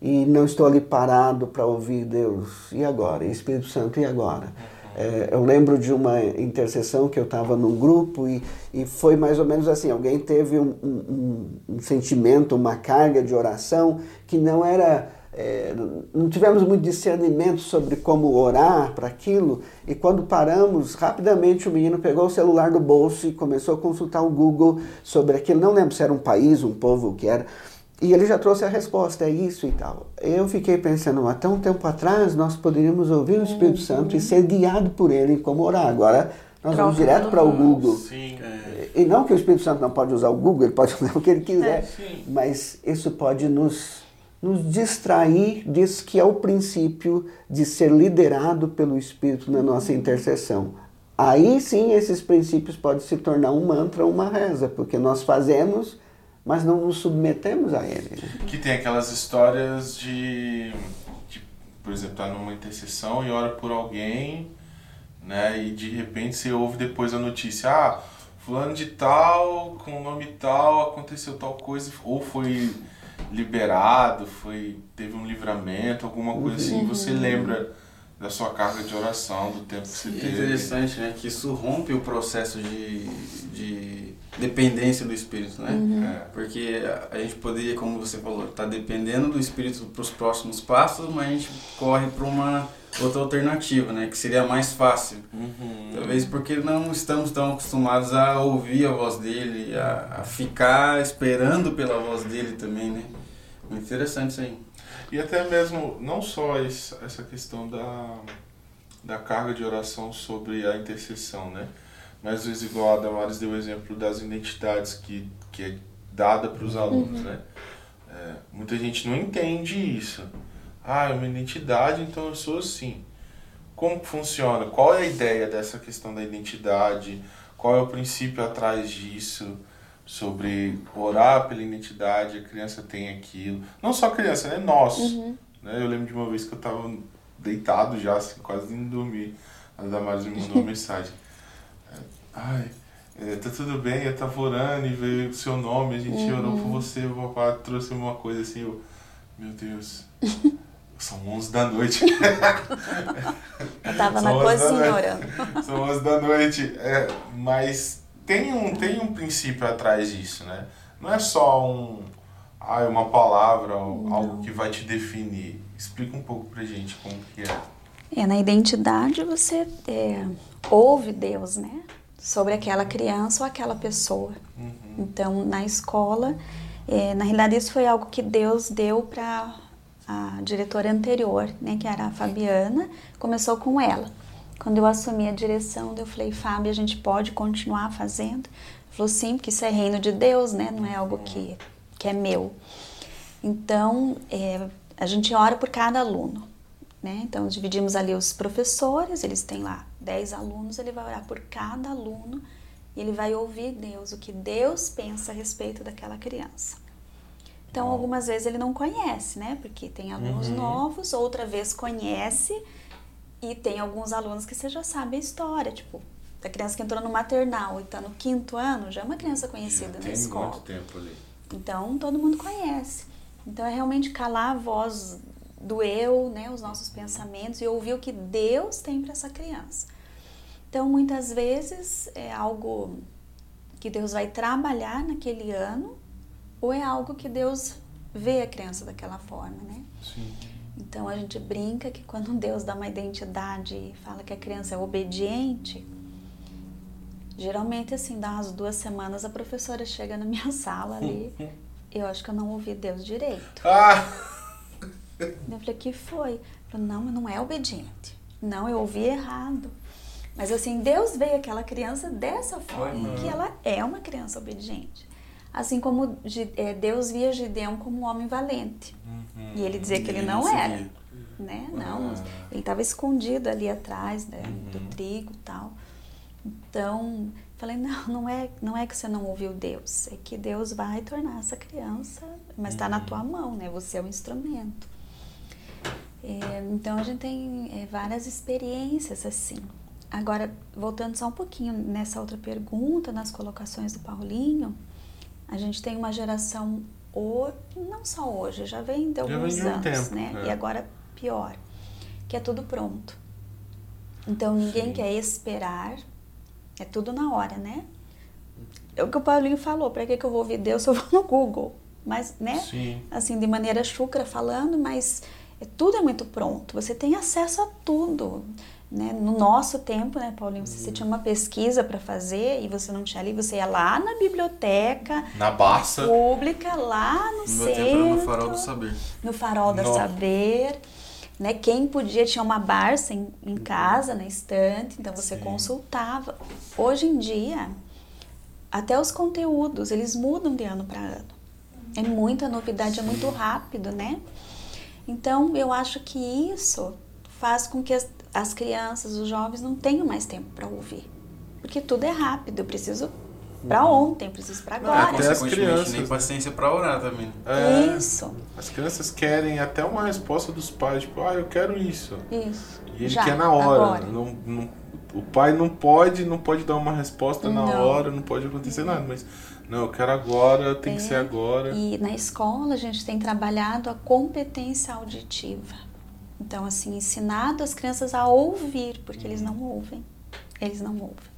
Speaker 3: e não estou ali parado para ouvir Deus. E agora? Espírito Santo, e agora? É, eu lembro de uma intercessão que eu estava num grupo e, e foi mais ou menos assim: alguém teve um, um, um sentimento, uma carga de oração que não era é, não tivemos muito discernimento sobre como orar para aquilo, e quando paramos, rapidamente o menino pegou o celular do bolso e começou a consultar o Google sobre aquilo. Não lembro se era um país, um povo, o que era. E ele já trouxe a resposta, é isso e tal. Eu fiquei pensando, até um tempo atrás nós poderíamos ouvir o Espírito uhum. Santo e ser guiado por ele em como orar. Agora nós vamos direto para o Google.
Speaker 2: Sim,
Speaker 3: é. E não que o Espírito Santo não pode usar o Google, ele pode usar o que ele quiser, é, mas isso pode nos nos distrair disso que é o princípio de ser liderado pelo Espírito na nossa intercessão. Aí sim esses princípios podem se tornar um mantra ou uma reza, porque nós fazemos, mas não nos submetemos a ele. Né?
Speaker 2: Que tem aquelas histórias de, de, por exemplo, tá numa intercessão e ora por alguém, né, e de repente você ouve depois a notícia, ah, fulano de tal, com o nome tal, aconteceu tal coisa, ou foi liberado, foi teve um livramento, alguma coisa assim, uhum. você lembra da sua carga de oração, do tempo que você
Speaker 1: é
Speaker 2: teve.
Speaker 1: interessante, né? Que isso rompe o processo de, de dependência do Espírito, né? Uhum. É. Porque a gente poderia, como você falou, estar tá dependendo do Espírito para os próximos passos, mas a gente corre para uma outra alternativa, né? Que seria mais fácil. Uhum. Talvez porque não estamos tão acostumados a ouvir a voz dele, a, a ficar esperando pela voz dele também, né? Muito interessante isso aí.
Speaker 2: E até mesmo, não só essa questão da, da carga de oração sobre a intercessão, né? Mas às vezes, igual a Damares deu o exemplo das identidades que, que é dada para os alunos, uhum. né? É, muita gente não entende isso. Ah, é uma identidade, então eu sou assim. Como funciona? Qual é a ideia dessa questão da identidade? Qual é o princípio atrás disso? sobre orar pela identidade, a criança tem aquilo. Não só a criança, né? Nós. Uhum. Né? Eu lembro de uma vez que eu estava deitado já, assim, quase indo dormir. A Damares me mandou uma mensagem. É, Ai, é, tá tudo bem, eu tava orando e veio o seu nome, a gente uhum. orou por você, o papai trouxe uma coisa assim, eu, meu Deus, são 11 da noite.
Speaker 4: eu tava na cozinha orando.
Speaker 2: São 11 da noite, é, mas tem um, tem um princípio atrás disso, né? Não é só um, ah, uma palavra, Não. algo que vai te definir. Explica um pouco pra gente como que é.
Speaker 4: É, na identidade você é, ouve Deus, né? Sobre aquela criança ou aquela pessoa. Uhum. Então, na escola, é, na realidade, isso foi algo que Deus deu para a diretora anterior, né? Que era a Fabiana. Começou com ela. Quando eu assumi a direção, eu falei, Fábio, a gente pode continuar fazendo? Ele falou, sim, porque isso é reino de Deus, né? Não é algo que, que é meu. Então, é, a gente ora por cada aluno. Né? Então, dividimos ali os professores, eles têm lá 10 alunos, ele vai orar por cada aluno e ele vai ouvir Deus, o que Deus pensa a respeito daquela criança. Então, algumas vezes ele não conhece, né? Porque tem alunos
Speaker 2: Uhum.
Speaker 4: novos, outra vez conhece, e tem alguns alunos que você já sabe a história, tipo, da criança que entrou no maternal e está no quinto ano, já é uma criança conhecida na
Speaker 2: Tem
Speaker 4: escola.
Speaker 2: muito tempo ali.
Speaker 4: Então, todo mundo conhece. Então, é realmente calar a voz do eu, né, os nossos pensamentos e ouvir o que Deus tem para essa criança. Então, muitas vezes é algo que Deus vai trabalhar naquele ano ou é algo que Deus vê a criança daquela forma, né?
Speaker 2: Sim.
Speaker 4: Então a gente brinca que quando Deus dá uma identidade e fala que a criança é obediente, geralmente assim, dá umas duas semanas a professora chega na minha sala ali, eu acho que eu não ouvi Deus direito.
Speaker 2: Ah!
Speaker 4: Eu falei, que foi? Falei, não, mas não é obediente. Não, eu ouvi errado. Mas assim, Deus veio aquela criança dessa forma,
Speaker 2: Uhum.
Speaker 4: que ela é uma criança obediente. Assim como eh, Deus via Gideão como um homem valente.
Speaker 2: Uhum.
Speaker 4: E ele dizia que ele não era. Né? Não,
Speaker 2: Ah.
Speaker 4: ele estava escondido ali atrás né,
Speaker 2: Uhum.
Speaker 4: do trigo e tal. Então, falei, não, não é, não é que você não ouviu Deus, é que Deus vai tornar essa criança, mas está na
Speaker 2: Uhum.
Speaker 4: tua mão, né? Você é o instrumento. É, então a gente tem é, várias experiências assim. Agora, voltando só um pouquinho nessa outra pergunta, nas colocações do Paulinho, a gente tem uma geração, o- não só hoje, já vem de
Speaker 2: Já vem
Speaker 4: alguns
Speaker 2: de um
Speaker 4: anos,
Speaker 2: tempo,
Speaker 4: né?
Speaker 2: é.
Speaker 4: E agora pior, que é tudo pronto. Então ninguém
Speaker 2: Sim.
Speaker 4: quer esperar, é tudo na hora, né? É o que o Paulinho falou, para que, que eu vou ouvir Deus se eu vou no Google? Mas, né?
Speaker 2: Sim.
Speaker 4: assim, de maneira chucra falando, mas tudo é muito pronto. Você tem acesso a tudo. Né? No nosso tempo, né, Paulinho, se você tinha uma pesquisa para fazer e você não tinha ali, você ia lá na biblioteca
Speaker 2: Na Barça.
Speaker 4: pública, lá no,
Speaker 1: No era no
Speaker 4: centro,
Speaker 1: farol do saber.
Speaker 4: no farol
Speaker 2: Nossa.
Speaker 4: saber. Né? Quem podia tinha uma Barça em, em casa, na estante, então você
Speaker 2: Sim.
Speaker 4: consultava. Hoje em dia, até os conteúdos, eles mudam de ano para ano. É muita novidade, é muito rápido, né? Então, eu acho que isso faz com que as, as crianças, os jovens não tenham mais tempo para ouvir. Porque tudo é rápido, eu preciso para ontem, eu preciso para agora.
Speaker 2: até as
Speaker 1: Consequentemente,
Speaker 2: crianças,
Speaker 1: nem
Speaker 2: né?
Speaker 1: paciência pra orar também.
Speaker 2: É,
Speaker 4: Isso,
Speaker 2: As crianças querem até uma resposta dos pais, tipo, ah, eu quero isso.
Speaker 4: isso.
Speaker 2: E ele
Speaker 4: Já,
Speaker 2: quer na hora. Não, não- o pai não pode, não pode dar uma resposta na
Speaker 4: Não.
Speaker 2: hora, não pode acontecer nada, mas não, eu quero agora, tem que
Speaker 4: É,
Speaker 2: ser agora.
Speaker 4: E na escola a gente tem trabalhado a competência auditiva. Então, assim, ensinado as crianças a ouvir, porque eles não ouvem. Eles não ouvem.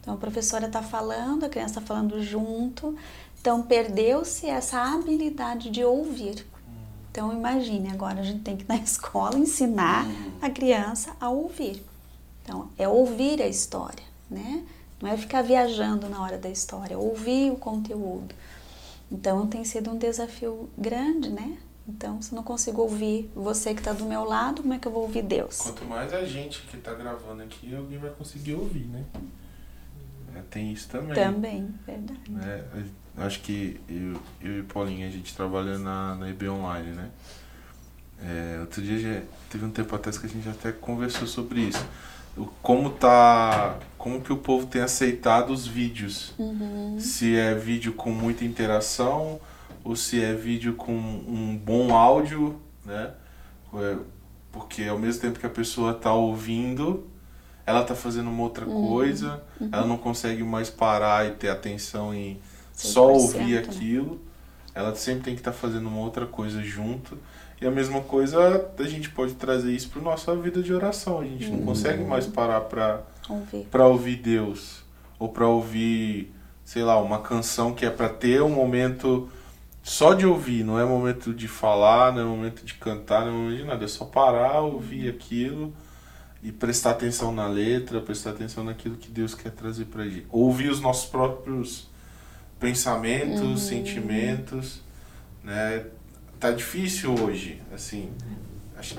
Speaker 4: Então, a professora está falando, a criança está falando junto. Então, perdeu-se essa habilidade de ouvir. Então, imagine, agora a gente tem que na escola ensinar a criança a ouvir. Então, é ouvir a história, né? Não é ficar viajando na hora da história, ouvir o conteúdo. Então, tem sido um desafio grande, né? Então, se eu não consigo ouvir você que está do meu lado, como é que eu vou ouvir Deus?
Speaker 2: Quanto mais a gente que tá gravando aqui, alguém vai conseguir ouvir, né? É, tem isso também.
Speaker 4: Também, verdade.
Speaker 2: né? Acho que eu, eu e Paulinho, a gente trabalha na, na IB Online, né? É, outro dia, já, teve um tempo atrás que a gente até conversou sobre isso. Como tá... Como que o povo tem aceitado os vídeos.
Speaker 4: Uhum.
Speaker 2: Se é vídeo com muita interação ou se é vídeo com um bom áudio, né? É, Porque ao mesmo tempo que a pessoa tá ouvindo, ela tá fazendo uma outra
Speaker 4: Uhum.
Speaker 2: coisa, ela não consegue mais parar e ter atenção em só
Speaker 4: 100%,
Speaker 2: ouvir
Speaker 4: né?
Speaker 2: aquilo. Ela sempre tem que estar fazendo uma outra coisa junto. E a mesma coisa a gente pode trazer isso para nossa vida de oração. A gente não consegue mais parar para
Speaker 4: Ouvir.
Speaker 2: para ouvir Deus ou para ouvir, sei lá, uma canção que é para ter um momento só de ouvir, não é momento de falar, não é momento de cantar, não é momento de nada, é só parar, ouvir aquilo e prestar atenção na letra, prestar atenção naquilo que Deus quer trazer pra gente. Ouvir os nossos próprios pensamentos, sentimentos, né? Tá difícil hoje, assim. Acho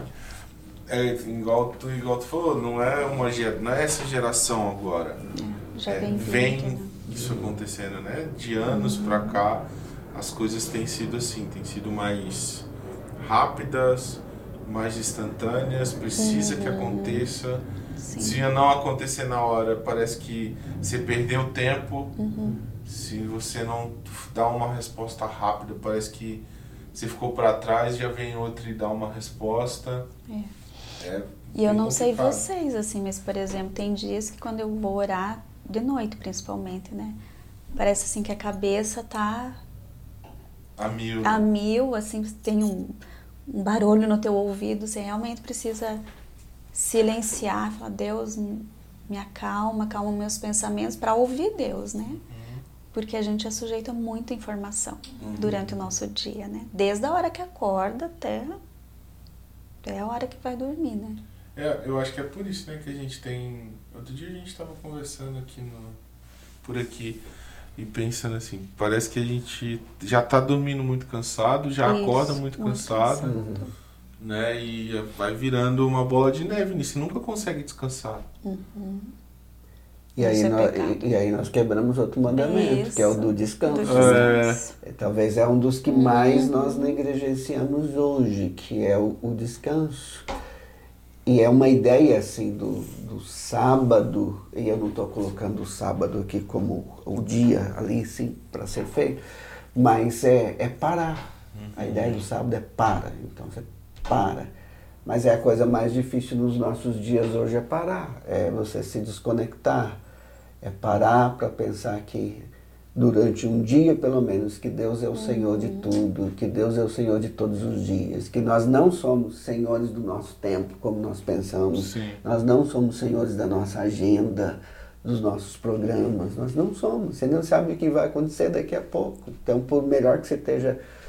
Speaker 2: é igual tu, igual tu falou, não é uma não é essa geração agora.
Speaker 4: Já
Speaker 2: É,
Speaker 4: vem,
Speaker 2: vem
Speaker 4: né?
Speaker 2: isso acontecendo, né? De anos pra cá, as coisas têm sido assim, têm sido mais rápidas, mais instantâneas, precisa que aconteça.
Speaker 5: Sim.
Speaker 2: Se não acontecer na hora, parece que você perdeu tempo. Se você não dá uma resposta rápida, parece que você ficou para trás, já vem outro e dá uma resposta.
Speaker 5: É.
Speaker 2: É
Speaker 5: E eu não sei
Speaker 2: complicado.
Speaker 5: vocês, assim, mas, por exemplo, tem dias que quando eu vou orar, de noite principalmente, né? Parece assim que a cabeça tá
Speaker 2: A mil.
Speaker 5: a mil, assim, tem um, um barulho no teu ouvido, você realmente precisa silenciar, falar, Deus, me acalma, acalma meus pensamentos, para ouvir Deus, né? Porque a gente é sujeito a muita informação durante o nosso dia, né? Desde a hora que acorda até, até a hora que vai dormir, né?
Speaker 2: É, eu acho que é por isso, né, que a gente tem. Outro dia a gente estava conversando aqui no, por aqui e pensando assim, parece que a gente já tá dormindo muito cansado, já
Speaker 5: Isso,
Speaker 2: acorda muito, cansado,
Speaker 3: Uhum.
Speaker 2: né? E vai virando uma bola de neve nisso, nunca consegue descansar.
Speaker 3: E aí,
Speaker 5: Isso é
Speaker 3: nós, e, e aí nós quebramos outro mandamento, que é o
Speaker 5: Isso.
Speaker 3: do descanso.
Speaker 5: Do
Speaker 2: É.
Speaker 5: descanso.
Speaker 3: É, Talvez é um dos que mais nós negligenciamos hoje, que é o, o descanso. E é uma ideia assim do, do sábado, e eu não estou colocando o sábado aqui como o dia ali, sim, para ser feito, mas é, é parar. A ideia do sábado é para, então você para. Mas é a coisa mais difícil nos nossos dias hoje é parar, é você se desconectar, é parar para pensar que durante um dia, pelo menos, que Deus é o Senhor de tudo, que Deus é o Senhor de todos os dias, que nós não somos senhores do nosso tempo, como nós pensamos,
Speaker 2: Sim.
Speaker 3: nós não somos senhores da nossa agenda, dos nossos programas, nós não somos. Você não sabe o que vai acontecer daqui a pouco. Então, por melhor que você esteja este-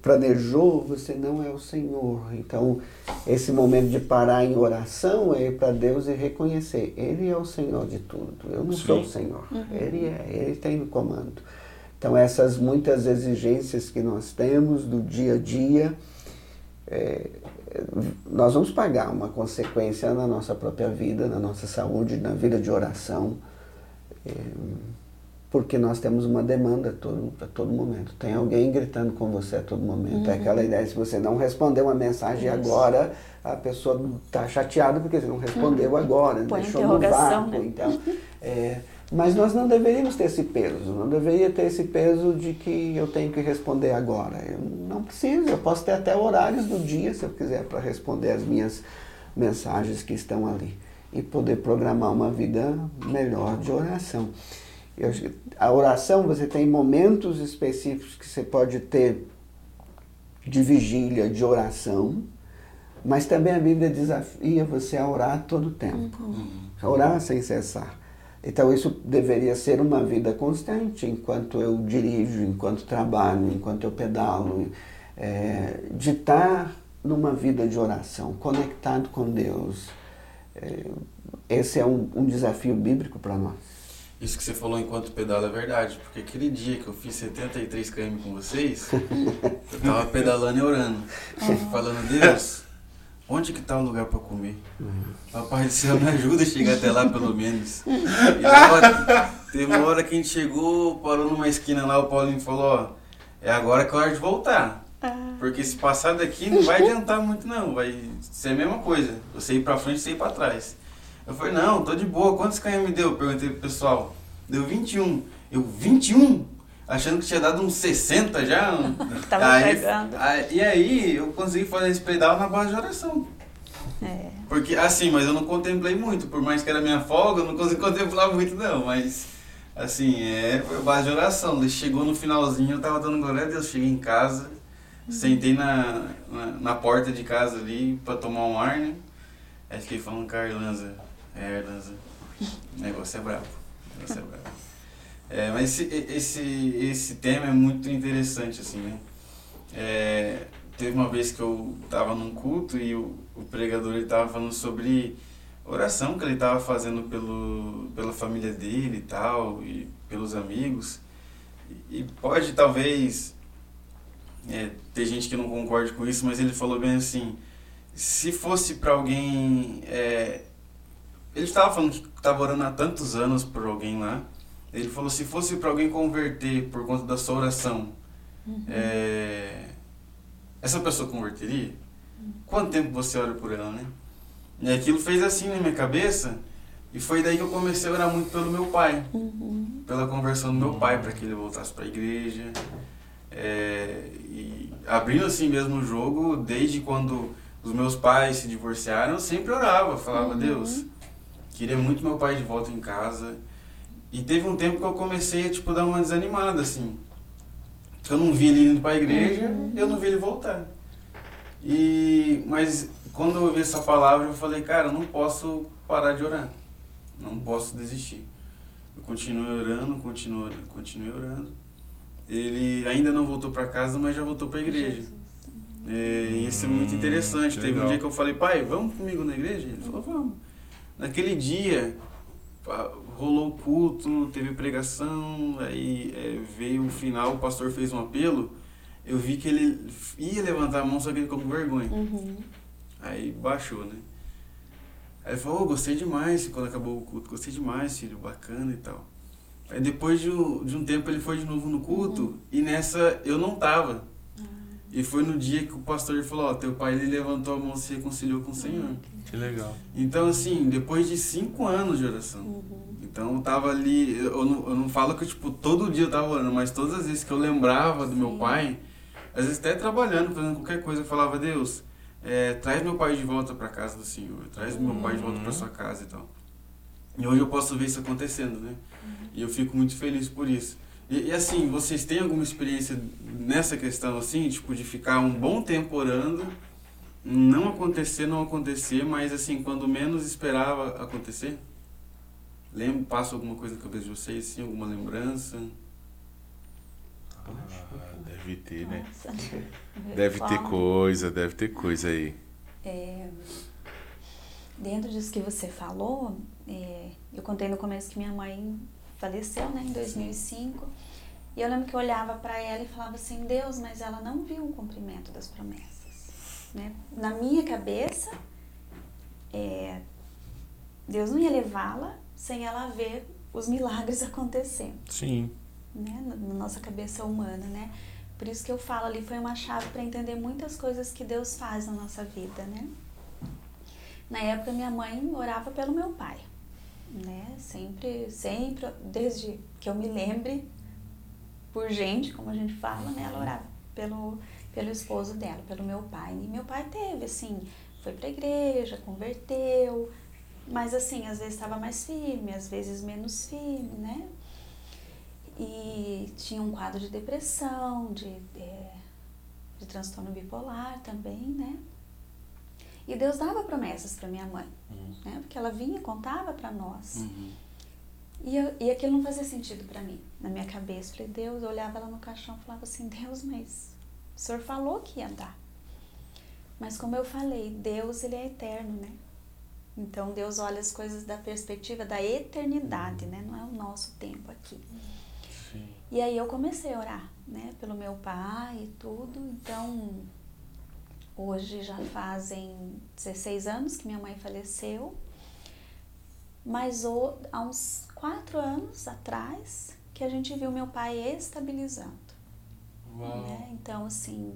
Speaker 3: planejou, você não é o Senhor. Então, esse momento de parar em oração é ir para Deus e reconhecer, Ele é o Senhor de tudo. Eu não sou o
Speaker 2: Sim.
Speaker 3: Senhor. Ele é, Ele tem no comando. Então, essas muitas exigências que nós temos do dia a dia, é, nós vamos pagar uma consequência na nossa própria vida, na nossa saúde, na vida de oração, é, porque nós temos uma demanda a todo, a todo momento. Tem alguém gritando com você a todo momento. É aquela ideia, se você não responder uma mensagem agora, a pessoa está chateada porque você não respondeu agora,
Speaker 5: Põe
Speaker 3: deixou no vácuo.
Speaker 5: né?
Speaker 3: Então, é, mas nós não deveríamos ter esse peso, não deveria ter esse peso de que eu tenho que responder agora. Eu não preciso, eu posso ter até horários do dia, se eu quiser, para responder as minhas mensagens que estão ali. E poder programar uma vida melhor de oração. Eu a oração, você tem momentos específicos que você pode ter de vigília, de oração, mas também a Bíblia desafia você a orar todo o tempo. A orar sem cessar. Então isso deveria ser uma vida constante, enquanto eu dirijo, enquanto trabalho, enquanto eu pedalo, é, de estar numa vida de oração, conectado com Deus. É, esse é um, um desafio bíblico para nós.
Speaker 1: Isso que você falou enquanto pedala é verdade, porque aquele dia que eu fiz 73 km com vocês, eu tava pedalando e orando, falando, Deus, onde que tá o lugar para comer? Papai do céu, me ajuda a chegar até lá pelo menos. E na hora, teve uma hora que a gente chegou, parou numa esquina lá, o Paulinho falou, ó, é agora que é hora de voltar. Porque se passar daqui não vai adiantar muito não, vai ser a mesma coisa. Você ir pra frente, você ir pra trás. Eu falei, não, tô de boa, quantos km deu? Eu Perguntei pro pessoal. Deu 21. Eu, 21? Achando que tinha dado uns 60 já.
Speaker 5: Tava pegando.
Speaker 1: aí- e aí eu consegui fazer esse pedal na base de oração.
Speaker 5: É.
Speaker 1: Porque, assim, mas eu não contemplei muito. Por mais que era minha folga, eu não consegui contemplar muito, não. Mas, assim, é, foi base de oração. Ele chegou no finalzinho, eu tava dando glória a Deus. Cheguei em casa, sentei na, na, na porta de casa ali pra tomar um ar, né? Aí fiquei falando com a. É, o negócio é brabo. O negócio é brabo. É, mas esse, esse, esse tema é muito interessante, assim, né? É, teve uma vez que eu estava num culto e o, o pregador estava falando sobre oração que ele estava fazendo pelo, pela família dele e tal, e pelos amigos. E, e pode talvez é, ter gente que não concorde com isso, mas ele falou bem assim: se fosse para alguém. É, ele estava falando que estava orando há tantos anos por alguém lá. Ele falou: se fosse para alguém converter por conta da sua oração, é, essa pessoa converteria? Quanto tempo você ora por ela, né? E aquilo fez assim na minha cabeça. E foi daí que eu comecei a orar muito pelo meu pai.
Speaker 4: Uhum.
Speaker 1: Pela conversão do meu pai, para que ele voltasse para a igreja. É, e abrindo assim mesmo o jogo, desde quando os meus pais se divorciaram, eu sempre orava. Falava,
Speaker 4: Uhum.
Speaker 1: Deus, queria muito meu pai de volta em casa. E teve um tempo que eu comecei a tipo, dar uma desanimada, assim. Que eu não vi ele indo para a igreja,
Speaker 4: Uhum.
Speaker 1: eu não vi ele voltar. E, mas quando eu ouvi essa palavra, eu falei, cara, eu não posso parar de orar. Não posso desistir. Eu continuei orando, continuei, continuei orando. Ele ainda não voltou para casa, mas já voltou para a igreja. É, e isso é muito
Speaker 2: Hum,
Speaker 1: interessante.
Speaker 2: que
Speaker 1: Teve um
Speaker 2: legal.
Speaker 1: dia que eu falei, pai, vamos comigo na igreja? Ele falou, vamos. Naquele dia, rolou o culto, teve pregação, aí é, veio o final, o pastor fez um apelo. Eu vi que ele ia levantar a mão, só que ele ficou com vergonha.
Speaker 4: Uhum.
Speaker 1: Aí baixou, né? Aí ele falou, "Ô, gostei demais, quando acabou o culto, gostei demais, filho, bacana e tal. Aí depois de de um tempo ele foi de novo no culto e nessa eu não tava. E foi no dia que o pastor falou, ó, teu pai ele levantou a mão e se reconciliou com o Senhor.
Speaker 2: Que legal.
Speaker 1: Então assim, depois de cinco anos de oração,
Speaker 4: Uhum.
Speaker 1: então eu tava ali, eu não, eu não falo que tipo, todo dia eu tava orando, mas todas as vezes que eu lembrava do meu pai, às vezes até trabalhando, fazendo qualquer coisa, eu falava, Deus, é, traz meu pai de volta para casa do Senhor, traz meu pai de volta para
Speaker 2: Uhum.
Speaker 1: sua casa e tal. E hoje eu posso ver isso acontecendo, né? E eu fico muito feliz por isso. E, e, assim, vocês têm alguma experiência nessa questão assim, tipo de ficar um bom tempo orando, não acontecer, não acontecer, mas assim, quando menos esperava acontecer? Lembra, passa alguma coisa na cabeça de vocês, assim, alguma lembrança?
Speaker 2: Ah, deve ter, né?
Speaker 4: Nossa.
Speaker 2: Deve ter coisa, deve ter coisa aí.
Speaker 4: É, dentro disso que você falou, é, eu contei no começo que minha mãe faleceu, né, em 2005. E eu lembro que eu olhava para ela e falava assim, Deus, mas ela não viu o cumprimento das promessas. Né? Na minha cabeça, é, Deus não ia levá-la sem ela ver os milagres acontecendo
Speaker 2: Sim.
Speaker 4: né, na, na nossa cabeça humana, né? Por isso que eu falo ali foi uma chave para entender muitas coisas que Deus faz na nossa vida, né? Na época minha mãe orava pelo meu pai, né? Sempre, sempre, desde que eu me lembre, por gente, como a gente fala, né? Ela orava pelo pelo esposo dela, pelo meu pai. E meu pai teve assim, foi para igreja, converteu, mas assim, às vezes estava mais firme, às vezes menos firme, né? e tinha um quadro de depressão, de, é, de transtorno bipolar também, né? E Deus dava promessas para minha mãe, né? Porque ela vinha e contava para nós.
Speaker 1: Uhum.
Speaker 4: E, eu, e aquilo não fazia sentido para mim, na minha cabeça. Falei, Deus, eu olhava ela no caixão e falava assim, Deus, mas o Senhor falou que ia dar. Mas como eu falei, Deus, ele é eterno, né? Então Deus olha as coisas da perspectiva da eternidade, né? Não é o nosso tempo aqui.
Speaker 2: Sim.
Speaker 4: E aí eu comecei a orar, né, pelo meu pai e tudo. Então, hoje já fazem 16 anos que minha mãe faleceu. Mas há uns quatro anos atrás que a gente viu meu pai estabilizando. né? Então, assim,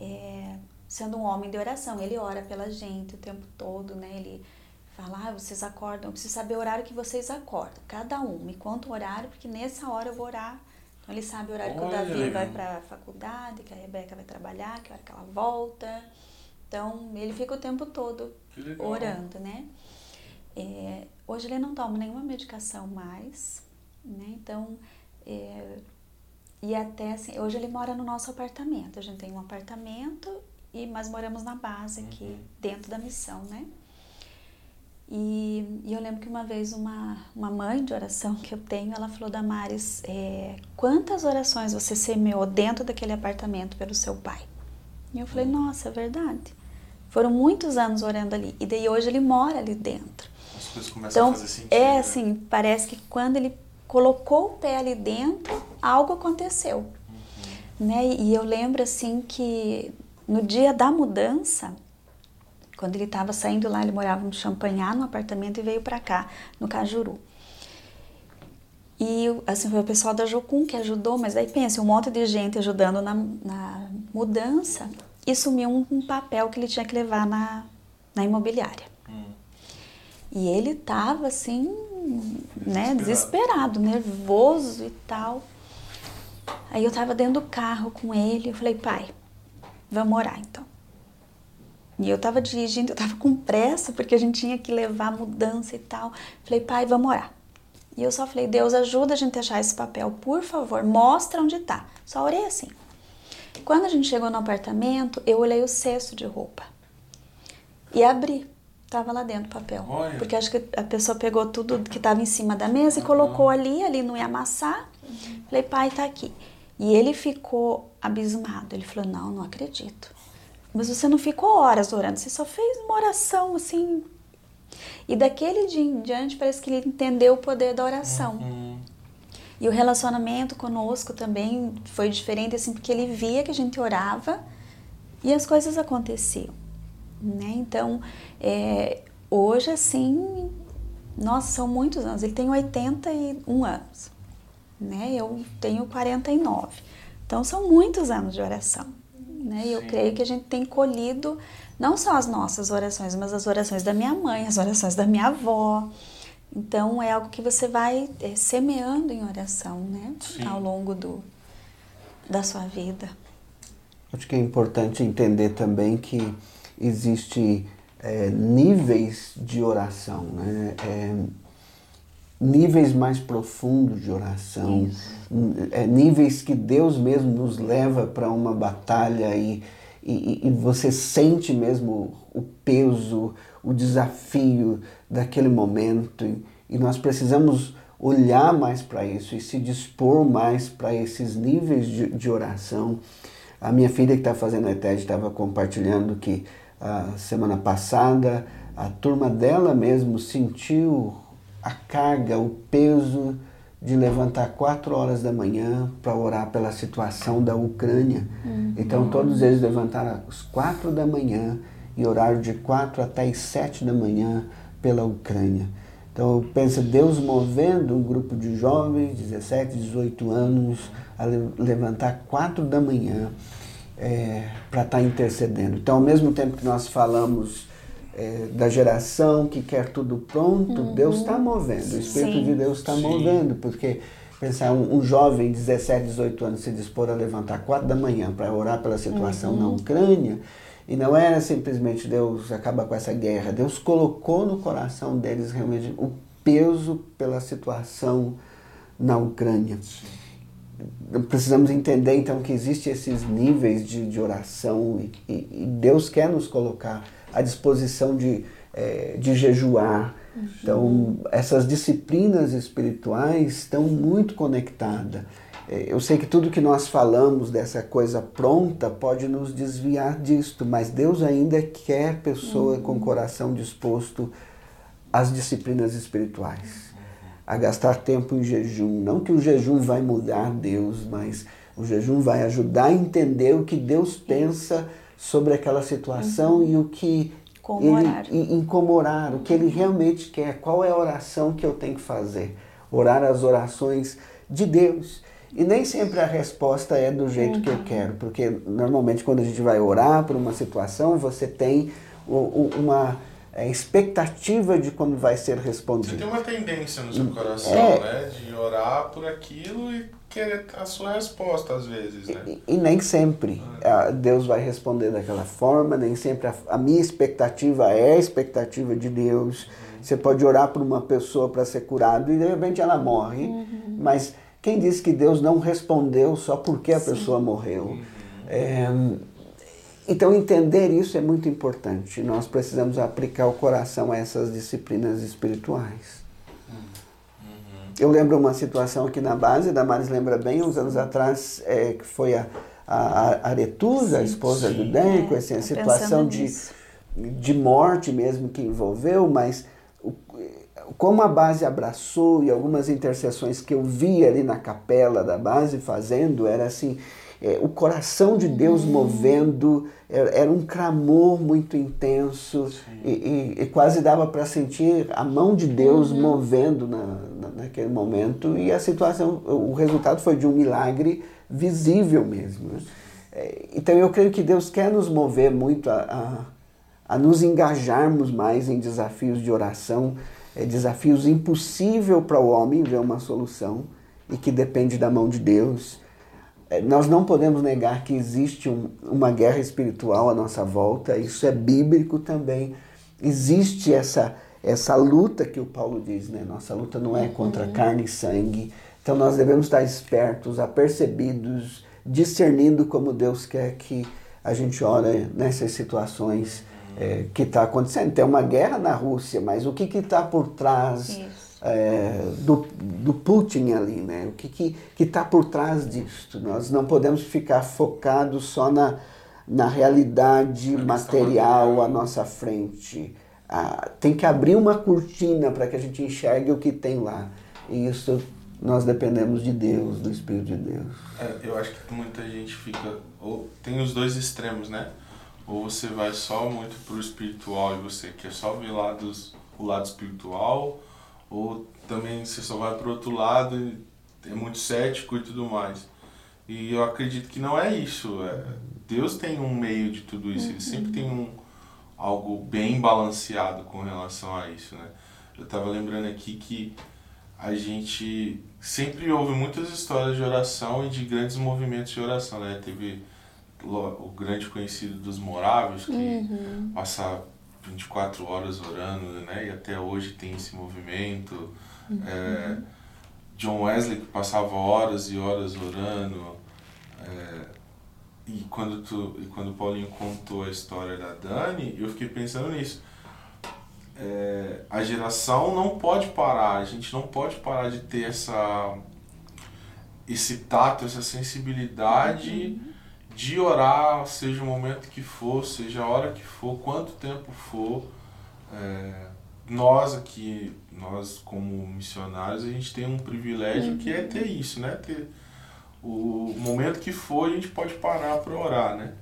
Speaker 4: é, sendo um homem de oração, ele ora pela gente o tempo todo, né? Ele fala, ah, vocês acordam, eu preciso saber o horário que vocês acordam. Cada um, me conta o horário, porque nessa hora eu vou orar. Então, ele sabe o horário que o
Speaker 1: Olha,
Speaker 4: Davi
Speaker 1: legal.
Speaker 4: vai para a faculdade, que a Rebeca vai trabalhar, que hora que ela volta. Então, ele fica o tempo todo orando, né? É, hoje ele não toma nenhuma medicação mais, né? Então, é, e até assim, hoje ele mora no nosso apartamento. A gente tem um apartamento, e mas moramos na base aqui,
Speaker 2: Uhum.
Speaker 4: dentro da missão, né? E, e eu lembro que uma vez uma, uma mãe de oração que eu tenho, ela falou, Damares, é, quantas orações você semeou dentro daquele apartamento pelo seu pai? E eu falei, nossa, é verdade. Foram muitos anos orando ali. E daí hoje ele mora ali dentro.
Speaker 2: As coisas começam
Speaker 4: Então,
Speaker 2: a fazer sentido.
Speaker 4: é
Speaker 2: né?
Speaker 4: assim, parece que quando ele colocou o pé ali dentro, algo aconteceu. Né? E eu lembro assim que no dia da mudança, quando ele estava saindo lá, ele morava no Champanhar, no apartamento, e veio para cá, no Cajuru. E assim, foi o pessoal da Jocum que ajudou, mas aí pensa, um monte de gente ajudando na, na mudança. E sumiu um, um papel que ele tinha que levar na, na imobiliária.
Speaker 2: Hum.
Speaker 4: E ele tava assim, né, desesperado, nervoso e tal. Aí eu tava dentro do carro com ele, eu falei, pai, vamos orar então. E eu tava dirigindo, eu tava com pressa, porque a gente tinha que levar mudança e tal. Falei, pai, vamos orar. E eu só falei, Deus, ajuda a gente a achar esse papel, por favor, mostra onde tá. Só orei assim. Quando a gente chegou no apartamento, eu olhei o cesto de roupa. E abri. Tava lá dentro o papel.
Speaker 2: Olha.
Speaker 4: Porque acho que a pessoa pegou tudo que tava em cima da mesa e colocou ali, ali não ia amassar. Falei, pai, tá aqui. E ele ficou abismado. Ele falou, não, não acredito. Mas você não ficou horas orando, você só fez uma oração assim. E daquele dia em diante parece que ele entendeu o poder da oração.
Speaker 2: Hum.
Speaker 4: E o relacionamento conosco também foi diferente, assim, porque ele via que a gente orava e as coisas aconteciam, né? Então, é, hoje, assim, nossa, são muitos anos. Ele tem 81 anos, né? Eu tenho 49. Então, são muitos anos de oração, né? E eu creio que a gente tem colhido não só as nossas orações, mas as orações da minha mãe, as orações da minha avó. Então é algo que você vai é, semeando em oração, né?
Speaker 2: Sim.
Speaker 4: Ao longo do, da sua vida.
Speaker 3: Acho que é importante entender também que existe é, níveis de oração, né? É, níveis mais profundos de oração, é, níveis que Deus mesmo nos leva para uma batalha e, e, e você sente mesmo o peso, o desafio daquele momento e, e nós precisamos olhar mais para isso e se dispor mais para esses níveis de, de oração. A minha filha que está fazendo a ETED estava compartilhando que a semana passada a turma dela mesmo sentiu a carga, o peso de levantar quatro horas da manhã para orar pela situação da Ucrânia. Então todos eles levantaram às quatro da manhã e oraram de quatro até as sete da manhã pela Ucrânia. Então pensa Deus movendo um grupo de jovens, 17, 18 anos, a le- levantar quatro da manhã para estar intercedendo. Então ao mesmo tempo que nós falamos é, da geração que quer tudo pronto, Deus está movendo, o Espírito
Speaker 4: Sim.
Speaker 3: de Deus está movendo, porque pensar um, um jovem de 17, 18 anos se dispor a levantar 4 da manhã para orar pela situação na Ucrânia, e não era simplesmente Deus acaba com essa guerra, Deus colocou no coração deles realmente o peso pela situação na Ucrânia. Precisamos entender então que existem esses níveis de, de oração e, e- e Deus quer nos colocar à disposição de, eh, de jejuar. Então, essas disciplinas espirituais estão muito conectadas. Eh, Eu sei que tudo que nós falamos dessa coisa pronta pode nos desviar disto, mas Deus ainda quer pessoa com coração disposto às disciplinas espirituais a gastar tempo em jejum. Não que o jejum vai mudar Deus, mas o jejum vai ajudar a entender o que Deus pensa sobre aquela situação e o que
Speaker 4: Como
Speaker 3: ele,
Speaker 4: orar.
Speaker 3: e- em como orar, o que ele realmente quer, qual é a oração que eu tenho que fazer. Orar as orações de Deus. E nem sempre a resposta é do jeito que eu quero, porque normalmente quando a gente vai orar por uma situação, você tem o- o- uma é, expectativa de como vai ser
Speaker 2: Você
Speaker 3: respondido.
Speaker 2: tem uma tendência no seu coração,
Speaker 3: É.
Speaker 2: né? De orar por aquilo e querer a sua resposta, às vezes, né?
Speaker 3: E, e nem sempre ah, Deus vai responder daquela forma, nem sempre a, a minha expectativa é a expectativa de Deus. Você pode orar por uma pessoa para ser curado e de repente ela morre, mas quem disse que Deus não respondeu só porque a pessoa morreu? É, então entender isso é muito importante. Nós precisamos aplicar o coração a essas disciplinas espirituais. Eu lembro uma situação aqui na base, da Maris lembra bem, uns anos atrás, é, que foi a, a, a Aretusa, a esposa do Danico,
Speaker 4: É,
Speaker 3: assim, a situação de,
Speaker 4: nisso.
Speaker 3: de morte mesmo que envolveu, mas o- como a base abraçou e algumas intercessões que eu vi ali na capela da base fazendo, era assim, é, o coração de Deus
Speaker 4: Uhum.
Speaker 3: movendo, era, era um clamor muito intenso e, e- e quase dava para sentir a mão de Deus
Speaker 4: Uhum.
Speaker 3: movendo na, na- naquele momento e a situação, o resultado foi de um milagre visível mesmo. É, então eu creio que Deus quer nos mover muito a, a, a nos engajarmos mais em desafios de oração, é, desafios impossível para o homem ver uma solução e que depende da mão de Deus. É, nós não podemos negar que existe um, uma guerra espiritual à nossa volta, isso é bíblico também. Existe essa, essa luta que o Paulo diz, né? Nossa luta não é contra uhum. carne e sangue. Então nós devemos estar espertos, apercebidos, discernindo como Deus quer que a gente ore nessas situações é, que está acontecendo. Tem uma guerra na Rússia, mas o que está por trás é, do, do Putin ali, né? O que está tá por trás disso? Nós não podemos ficar focados só na, na realidade material à nossa frente. Ah, tem que abrir uma cortina para que a gente enxergue o que tem lá. E isso nós dependemos de Deus, do Espírito de Deus.
Speaker 2: É, eu acho que muita gente fica. Ou tem os dois extremos, né? Ou você vai só muito pro espiritual e você quer só ver lados, o lado espiritual, ou também você só vai pro outro lado e é muito cético e tudo mais. E eu acredito que não é isso. É, Deus tem um meio de tudo isso. Ele sempre tem um algo bem balanceado com relação a isso, né? Eu estava lembrando aqui que a gente sempre ouve muitas histórias de oração e de grandes movimentos de oração, né? Teve o grande conhecido dos moráveis que uhum. passa 24 horas orando, né? E até hoje tem esse movimento. Uhum. É, John Wesley que passava horas e horas orando. É, e quando tu, e quando o Paulinho contou a história da Dani, eu fiquei pensando nisso. É, a geração não pode parar, a gente não pode parar de ter essa esse tato, essa sensibilidade uhum. De orar, seja o momento que for, seja a hora que for, quanto tempo for. É, nós aqui, nós como missionários, a gente tem um privilégio uhum. que é ter isso, né? Ter o momento que for, a gente pode parar para orar, né?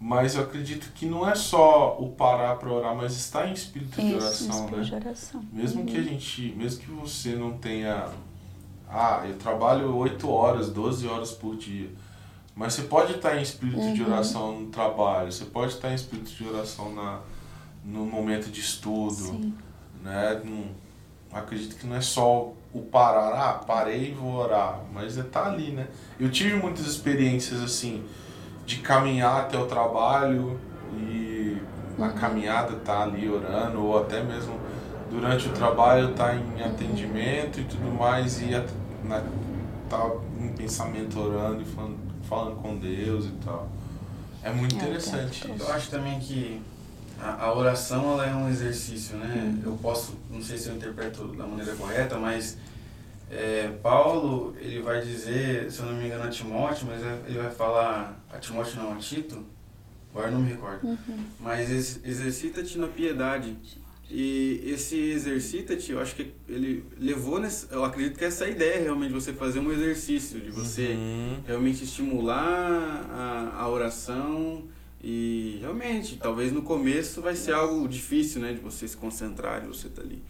Speaker 2: Mas eu acredito que não é só o parar para orar, mas estar em espírito Isso, de oração, espírito né? De oração. Mesmo uhum. que a gente, mesmo que você não tenha ah, eu trabalho 8 horas, 12 horas por dia. Mas você pode estar em espírito uhum. de oração no trabalho, você pode estar em espírito de oração na, no momento de estudo, Sim. né? Não, acredito que não é só o parar, ah, parei e vou orar, mas é tá ali, né? Eu tive muitas experiências assim, de caminhar até o trabalho e na uhum. caminhada tá ali orando, ou até mesmo durante o trabalho tá em atendimento e tudo mais, e na, tá em pensamento orando e falando, falando com Deus e tal. É muito é, interessante
Speaker 1: isso. Eu acho também que a, a, oração ela é um exercício, né? Uhum. Eu posso, não sei se eu interpreto da maneira correta, mas é, Paulo, ele vai dizer, se eu não me engano, a Timóteo, mas é, ele vai falar, a Timóteo não, a Tito, agora não me recordo, uhum. mas exercita-te na piedade. E esse exercita-te, eu acho que ele levou, nesse, eu acredito que essa é ideia realmente, de você fazer um exercício, de você uhum. realmente estimular a, a oração e realmente, talvez no começo vai ser algo difícil, né, de você se concentrar, de você estar tá ali.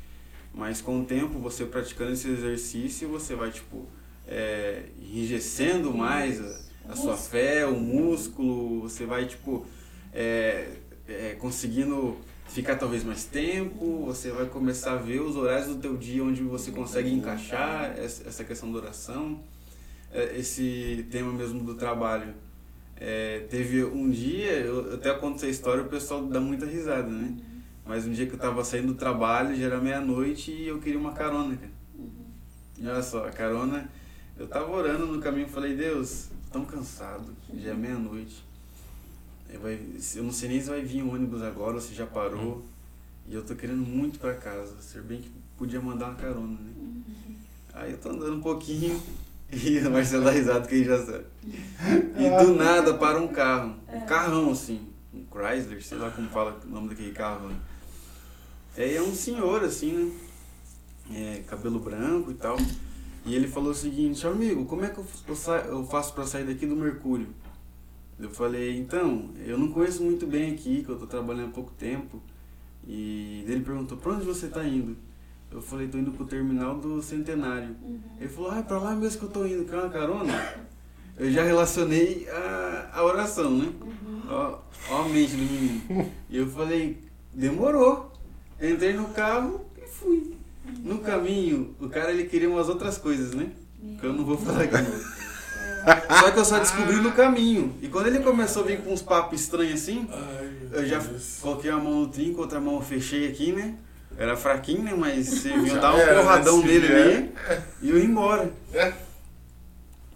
Speaker 1: Mas com o tempo, você praticando esse exercício, você vai, tipo, é, enrijecendo mais a, a sua fé, o músculo, você vai, tipo, é, é, conseguindo ficar talvez mais tempo, você vai começar a ver os horários do teu dia onde você consegue encaixar essa questão da oração, é, esse tema mesmo do trabalho. É, teve um dia, eu até conto essa história, o pessoal dá muita risada, né? Mas um dia que eu tava saindo do trabalho, já era meia-noite e eu queria uma carona, cara. E olha só, a carona, eu tava orando no caminho, falei, Deus, tão cansado, já é meia-noite. Eu não sei nem se vai vir um ônibus agora, ou se já parou. Uhum. E eu tô querendo muito para casa. Ser bem que podia mandar uma carona, né? Uhum. Aí eu tô andando um pouquinho e o Marcelo dá risada que ele já sabe. E do nada para um carro. Um carrão assim. Um Chrysler, sei lá como fala o nome daquele carro. Né? É, é um senhor, assim, né? É, cabelo branco e tal. E ele falou o seguinte, amigo, como é que eu, eu faço para sair daqui do Mercúrio? Eu falei, então, eu não conheço muito bem aqui, que eu tô trabalhando há pouco tempo. E ele perguntou, pra onde você tá indo? Eu falei, tô indo pro terminal do Centenário. Uhum. Ele falou, ah, é pra lá mesmo que eu tô indo, quer uma carona? eu já relacionei a, a oração, né? Ó, ó a mente do menino. E eu falei, demorou. Entrei no carro e fui. No caminho, o cara ele queria umas outras coisas, né? Que eu não vou falar aqui. Só que eu só descobri no caminho. E quando ele começou a vir com uns papos estranhos assim, eu já coloquei a mão no trinco, outra mão eu fechei aqui, né? Era fraquinho, né? Mas você viu dar um
Speaker 2: era,
Speaker 1: porradão
Speaker 2: vier.
Speaker 1: ali e eu ia embora.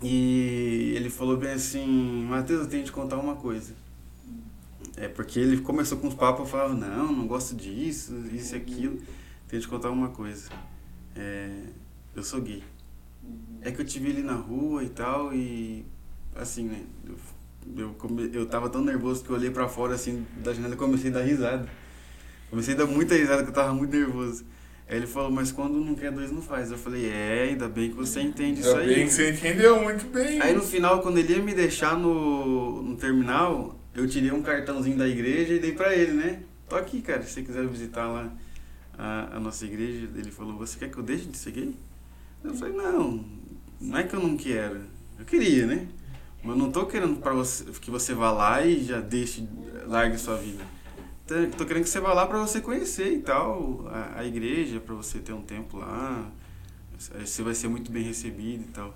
Speaker 1: E ele falou bem assim, Matheus, eu tenho que te contar uma coisa. É porque ele começou com os papos, eu falava, não, não gosto disso, isso e aquilo. Tenho que te contar uma coisa. É, eu sou gay. É que eu vi ali na rua e tal, e assim, né? Eu, eu, come, eu tava tão nervoso que eu olhei pra fora assim da janela e comecei a dar risada. Comecei a dar muita risada que eu tava muito nervoso. Aí ele falou, mas quando não quer dois não faz. Eu falei, é, ainda bem que você entende isso
Speaker 2: Ainda
Speaker 1: aí.
Speaker 2: bem que você entendeu muito bem.
Speaker 1: Aí no final, quando ele ia me deixar no, no terminal, eu tirei um cartãozinho da igreja e dei pra ele, né? Tô aqui, cara, se você quiser visitar lá a, a nossa igreja. Ele falou, você quer que eu deixe de gay? Eu falei, não, não é que eu não quero. Eu queria, né? Mas não tô querendo pra você, que você vá lá e já deixe, largue sua vida. Tô, tô querendo que você vá lá pra você conhecer e tal, a, a igreja, pra você ter um tempo lá. Você vai ser muito bem recebido e tal.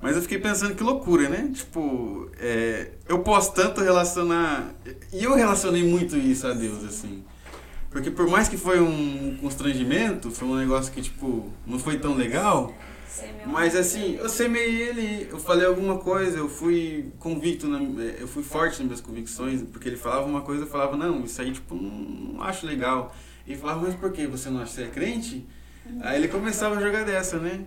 Speaker 1: Mas eu fiquei pensando que loucura, né? Tipo, é, eu posso tanto relacionar. E eu relacionei muito isso a Deus, assim. Porque por mais que foi um constrangimento, foi um negócio que, tipo, não foi tão legal. Mas assim, eu semei ele, eu falei alguma coisa, eu fui convicto, na, eu fui forte nas minhas convicções, porque ele falava uma coisa, eu falava, não, isso aí, tipo, não, não acho legal. E ele falava, mas por que você não acha que você é crente? Aí ele começava a jogar dessa, né?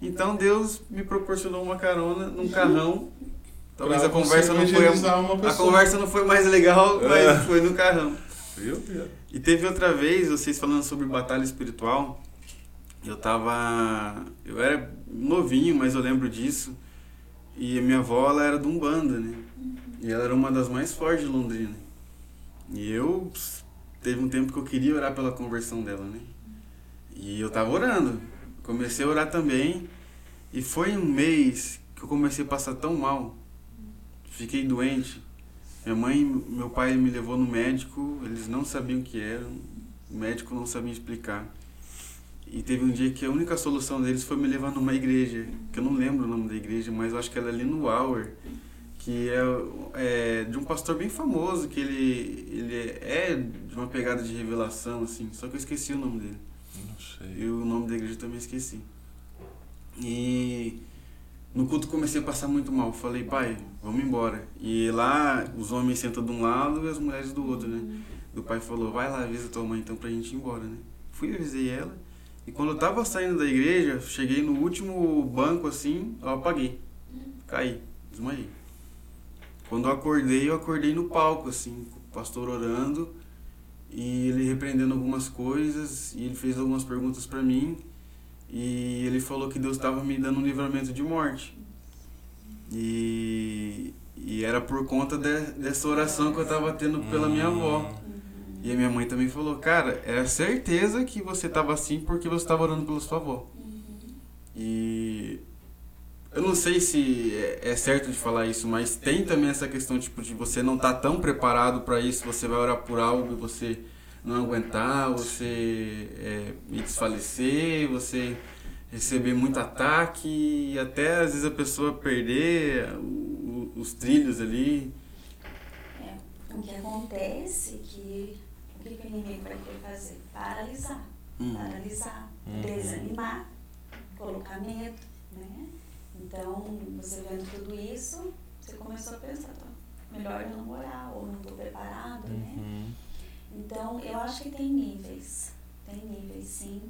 Speaker 1: Então Deus me proporcionou uma carona num carrão. Talvez a conversa não foi a
Speaker 2: pessoa.
Speaker 1: conversa não foi mais legal, mas
Speaker 2: É.
Speaker 1: foi no carrão. E teve outra vez, vocês falando sobre batalha espiritual, eu tava. Eu era novinho, mas eu lembro disso. E a minha avó, ela era de Umbanda, né? E ela era uma das mais fortes de Londrina. E eu. Teve um tempo que eu queria orar pela conversão dela, né? E eu tava orando. Comecei a orar também. E foi um mês que eu comecei a passar tão mal. Fiquei doente. Minha mãe meu pai me levou no médico, eles não sabiam o que era, o médico não sabia explicar. E teve um dia que a única solução deles foi me levar numa igreja, que eu não lembro o nome da igreja, mas eu acho que ela é ali no Hour, que é, é de um pastor bem famoso, que ele, ele é de uma pegada de revelação, assim, só que eu esqueci o nome dele.
Speaker 2: Não sei.
Speaker 1: E o nome da igreja eu também esqueci. E no culto comecei a passar muito mal. Falei, pai, vamos embora. E lá os homens sentam de um lado e as mulheres do outro, né? O pai falou, vai lá, avisa tua mãe então pra gente ir embora, né? Fui, avisei ela. E quando eu tava saindo da igreja, cheguei no último banco assim, eu apaguei. Caí, desmaiei. Quando eu acordei, eu acordei no palco, assim, com o pastor orando e ele repreendendo algumas coisas e ele fez algumas perguntas para mim e ele falou que Deus estava me dando um livramento de morte e, e era por conta de, dessa oração que eu estava tendo pela minha avó e a minha mãe também falou cara era certeza que você estava assim porque você estava orando pela sua avó e eu não sei se é é certo de falar isso, mas tem também essa questão tipo de você não estar tão preparado para isso, você vai orar por algo e você não aguentar, você é, desfalecer, você receber muito ataque e até às vezes a pessoa perder o- o- os trilhos ali.
Speaker 4: É, o que acontece é que o que, que o inimigo vai querer fazer? Paralisar.
Speaker 1: Hum.
Speaker 4: Paralisar,
Speaker 2: Uhum.
Speaker 4: desanimar, colocar medo, né? Então, você vendo tudo isso, você começou a pensar, tá, melhor eu não orar, ou não estou preparado, né?
Speaker 2: Uhum.
Speaker 4: Então, eu acho que tem níveis. Tem níveis, sim.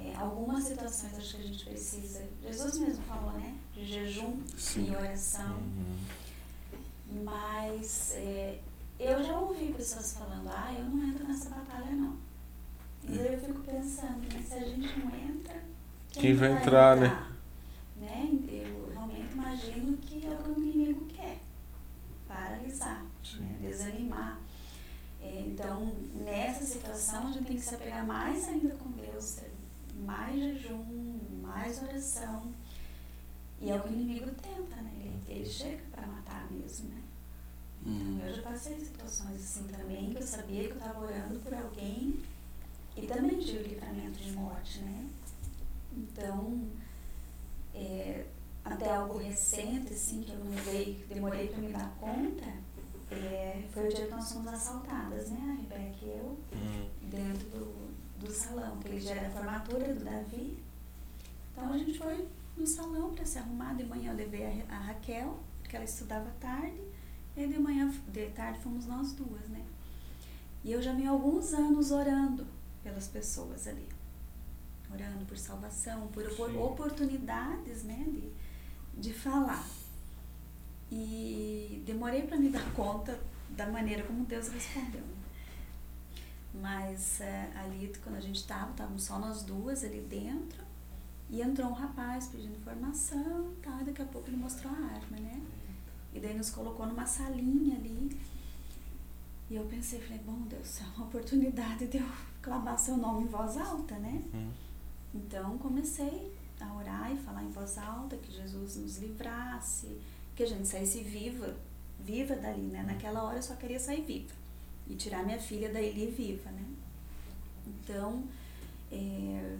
Speaker 4: É, algumas situações acho que a gente precisa. Jesus mesmo falou, né? De jejum
Speaker 1: Sim.
Speaker 4: e oração.
Speaker 2: Uhum.
Speaker 4: Mas é, eu já ouvi pessoas falando, ah, eu não entro nessa batalha não. E aí eu fico pensando, mas se a gente não entra,
Speaker 2: Quem vai entrar, né?
Speaker 4: né? Eu realmente imagino que é o que o inimigo quer. Paralisar, né? desanimar. É, Então, nessa situação, a gente tem que se apegar mais ainda com Deus, mais jejum, mais oração. E é o que o inimigo tenta, né? Ele, ele chega para matar mesmo, né? Então, eu já passei situações assim também, que eu sabia que eu estava orando por alguém e também tive livramento de morte, né? Então, é, até algo recente, assim, que eu não dei, demorei para me dar conta, é, foi o dia que nós fomos assaltadas, né? A Rebeca e eu,
Speaker 2: Hum.
Speaker 4: dentro do, do salão, que ele já era a formatura do Davi. Então a gente foi no salão para se arrumar. De manhã eu levei a, a Raquel, porque ela estudava tarde, e aí de manhã, de tarde, fomos nós duas, né? E eu já venho alguns anos orando pelas pessoas ali. Orando por salvação, por
Speaker 2: Sim.
Speaker 4: oportunidades, né? De, de falar. E demorei para me dar conta da maneira como Deus respondeu. né? Mas eh, ali, quando a gente estava, estávamos só nós duas ali dentro, e entrou um rapaz pedindo informação e tal, e daqui a pouco ele mostrou a arma, né? E daí nos colocou numa salinha ali. E eu pensei, falei, bom Deus, é uma oportunidade de eu clamar seu nome em voz alta, né?
Speaker 2: Hum.
Speaker 4: Então comecei a orar e falar em voz alta que Jesus nos livrasse, que a gente saísse viva, viva dali, né? Naquela hora eu só queria sair viva e tirar minha filha daí viva, né? Então, é,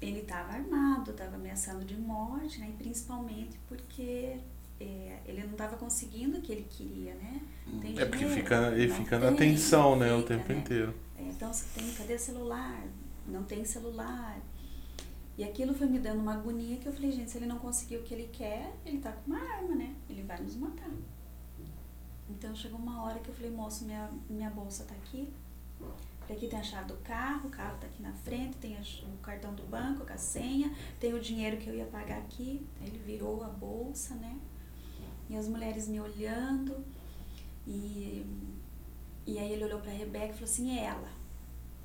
Speaker 4: ele estava armado, estava ameaçando de morte, né? E principalmente porque é, ele não estava conseguindo o que ele queria, né? Tem
Speaker 2: É porque
Speaker 4: dinheiro,
Speaker 2: fica, ele fica na tensão, né? O
Speaker 4: fica,
Speaker 2: tempo
Speaker 4: né?
Speaker 2: inteiro.
Speaker 4: É, Então você tem, cadê celular? Não tem celular. E aquilo foi me dando uma agonia que eu falei, gente, se ele não conseguir o que ele quer, ele tá com uma arma, né? Ele vai nos matar. Então chegou uma hora que eu falei, moço, minha, minha bolsa tá aqui. Aqui tem a chave do carro, o carro tá aqui na frente, tem o cartão do banco com a senha, tem o dinheiro que eu ia pagar aqui. Ele virou a bolsa, né? E as mulheres me olhando. E, e aí ele olhou pra Rebeca e falou assim, é ela.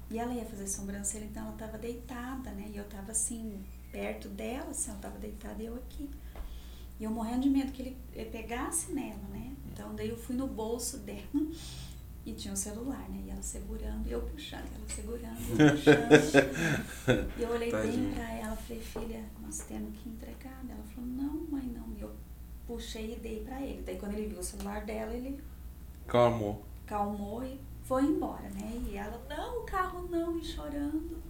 Speaker 4: E ela ia fazer sobrancelha, então ela estava deitada, né? E eu estava assim, perto dela, assim, ela estava deitada e eu aqui. E eu morrendo de medo que ele pegasse nela, né? Então daí eu fui no bolso dela e tinha o celular, né? E ela segurando, e eu puxando, ela segurando, eu puxando. e eu olhei bem
Speaker 1: Tadinha.
Speaker 4: pra ela, falei, filha, nós temos que entregar. Ela falou, não, mãe, não. E eu puxei e dei pra ele. Daí quando ele viu o celular dela, ele
Speaker 2: Calmou.
Speaker 4: calmou e foi embora, né? E ela, não, o carro não, e chorando.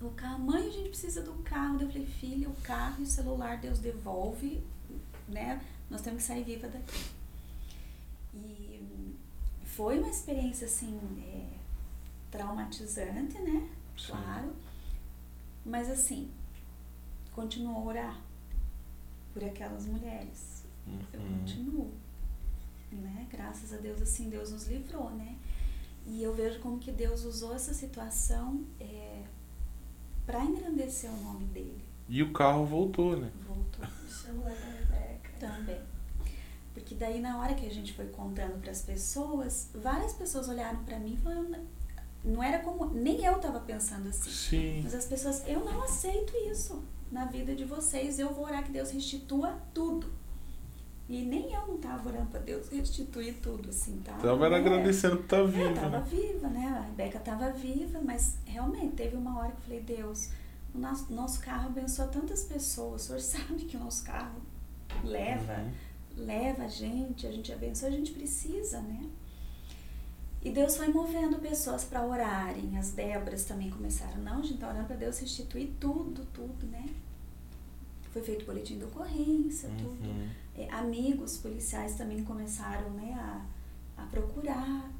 Speaker 4: O carro, mãe, a gente precisa do carro. Eu falei, filha, o carro e o celular Deus devolve, né? Nós temos que sair viva daqui. E foi uma experiência, assim, é, traumatizante, né?
Speaker 2: Sim.
Speaker 4: Claro. Mas, assim, continuo a orar por aquelas mulheres. Eu
Speaker 2: Uhum.
Speaker 4: continuo. Né? Graças a Deus, assim, Deus nos livrou, né? E eu vejo como que Deus usou essa situação é, para engrandecer o nome dele.
Speaker 2: E o carro voltou, né?
Speaker 4: Voltou
Speaker 6: O celular da Rebeca.
Speaker 4: também. Porque daí na hora que a gente foi contando para as pessoas, várias pessoas olharam para mim e falaram, não era como, nem eu tava pensando assim.
Speaker 2: Sim.
Speaker 4: Mas as pessoas, eu não aceito isso na vida de vocês. Eu vou orar que Deus restitua tudo. E nem eu não tava orando para Deus restituir tudo, assim, tá?
Speaker 2: Tava era
Speaker 4: É.
Speaker 2: agradecendo por estar
Speaker 4: Eu
Speaker 2: vivo,
Speaker 4: tava
Speaker 2: né?
Speaker 4: viva, né? A Rebeca tava viva, mas realmente teve uma hora que eu falei, Deus, o nosso, nosso carro abençoa tantas pessoas. O senhor sabe que o nosso carro leva,
Speaker 2: Uhum.
Speaker 4: leva a gente, a gente abençoa, a gente precisa, né? E Deus foi movendo pessoas para orarem. As Débras também começaram, não, a gente tá orando para Deus restituir tudo, tudo, né? Foi feito boletim de ocorrência, tudo.
Speaker 2: Uhum.
Speaker 4: É, amigos policiais também começaram né, a, a procurar.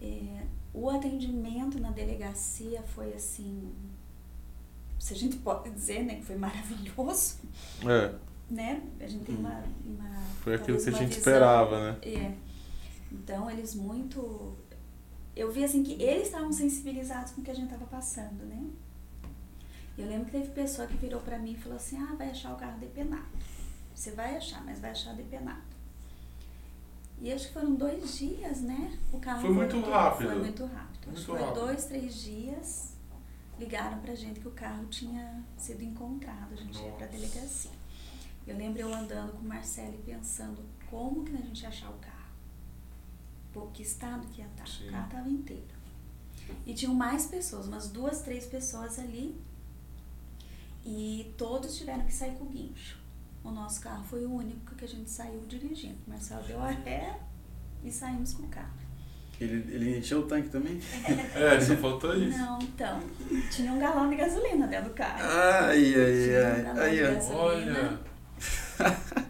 Speaker 4: É, o atendimento na delegacia foi assim, se a gente pode dizer, né, que foi maravilhoso,
Speaker 2: É,
Speaker 4: né? A gente tem uma, uma
Speaker 2: foi aquilo que a gente
Speaker 4: visão-
Speaker 2: esperava, né?
Speaker 4: É. Então eles muito, eu vi assim que eles estavam sensibilizados com o que a gente estava passando, né? Eu lembro que teve pessoa que virou para mim e falou assim, ah, vai achar o carro depenado. Você vai achar, mas vai achar depenado. E acho que foram dois dias, né? O carro
Speaker 2: Foi muito
Speaker 4: voltou.
Speaker 2: rápido.
Speaker 4: Foi muito rápido. acho
Speaker 2: Muito
Speaker 4: que foi
Speaker 2: rápido.
Speaker 4: dois, três dias. Ligaram pra gente que o carro tinha sido encontrado. A gente ia pra
Speaker 2: Nossa.
Speaker 4: delegacia. Eu lembro eu andando com o Marcelo e pensando como que a gente ia achar o carro. Que estado que ia estar.
Speaker 2: Sim.
Speaker 4: O carro estava inteiro. E tinham mais pessoas, umas duas, três pessoas ali. E todos tiveram que sair com guincho. O nosso carro foi o único que a gente saiu dirigindo. O Marcelo deu a ré e saímos com o carro.
Speaker 1: Ele, ele encheu o tanque também?
Speaker 2: É, só faltou isso.
Speaker 4: Não, então, tinha um galão de gasolina dentro do carro.
Speaker 1: Ai,
Speaker 4: Tinha
Speaker 1: ai,
Speaker 4: um
Speaker 1: ai.
Speaker 4: galão
Speaker 1: Aí,
Speaker 4: de gasolina.
Speaker 2: Olha.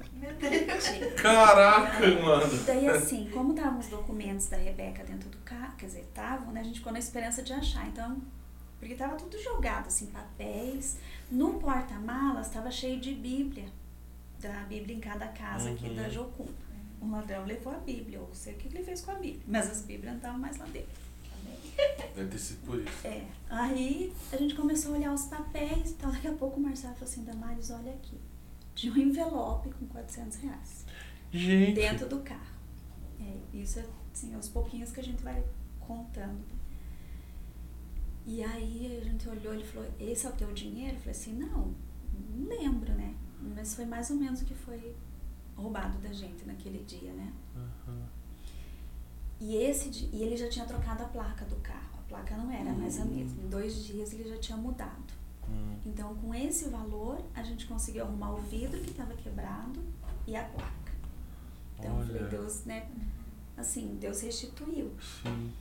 Speaker 2: Caraca, mano.
Speaker 4: Daí assim, como estavam os documentos da Rebeca dentro do carro, quer dizer, estavam, né? A gente ficou na esperança de achar. Então, porque tava tudo jogado, assim, papéis. No porta-malas estava cheio de Bíblia. Da Bíblia em cada casa aqui
Speaker 2: Uhum.
Speaker 4: da Jocum. Um ladrão levou a Bíblia, ou sei o que ele fez com a Bíblia. Mas as Bíblias não estavam mais lá dentro.
Speaker 2: Deve ter sido por isso.
Speaker 4: É. Aí a gente começou a olhar os papéis e tal. Daqui a pouco o Marcelo falou assim, Damares, olha aqui. Tinha um envelope com 400 reais
Speaker 2: Gente.
Speaker 4: dentro do carro. É, isso é assim, aos pouquinhos que a gente vai contando. E aí a gente olhou, ele falou, esse é o teu dinheiro? Eu falei assim, não, não lembro, né? Mas foi mais ou menos o que foi roubado da gente naquele dia, né?
Speaker 2: Aham.
Speaker 4: E, esse, e ele já tinha trocado a placa do carro. A placa não era mais a mesma. Em dois dias ele já tinha mudado.
Speaker 2: Hum.
Speaker 4: Então, com esse valor, a gente conseguiu arrumar o vidro que estava quebrado e a placa. Então, falei. Deus, né? Assim, Deus restituiu.
Speaker 2: Sim.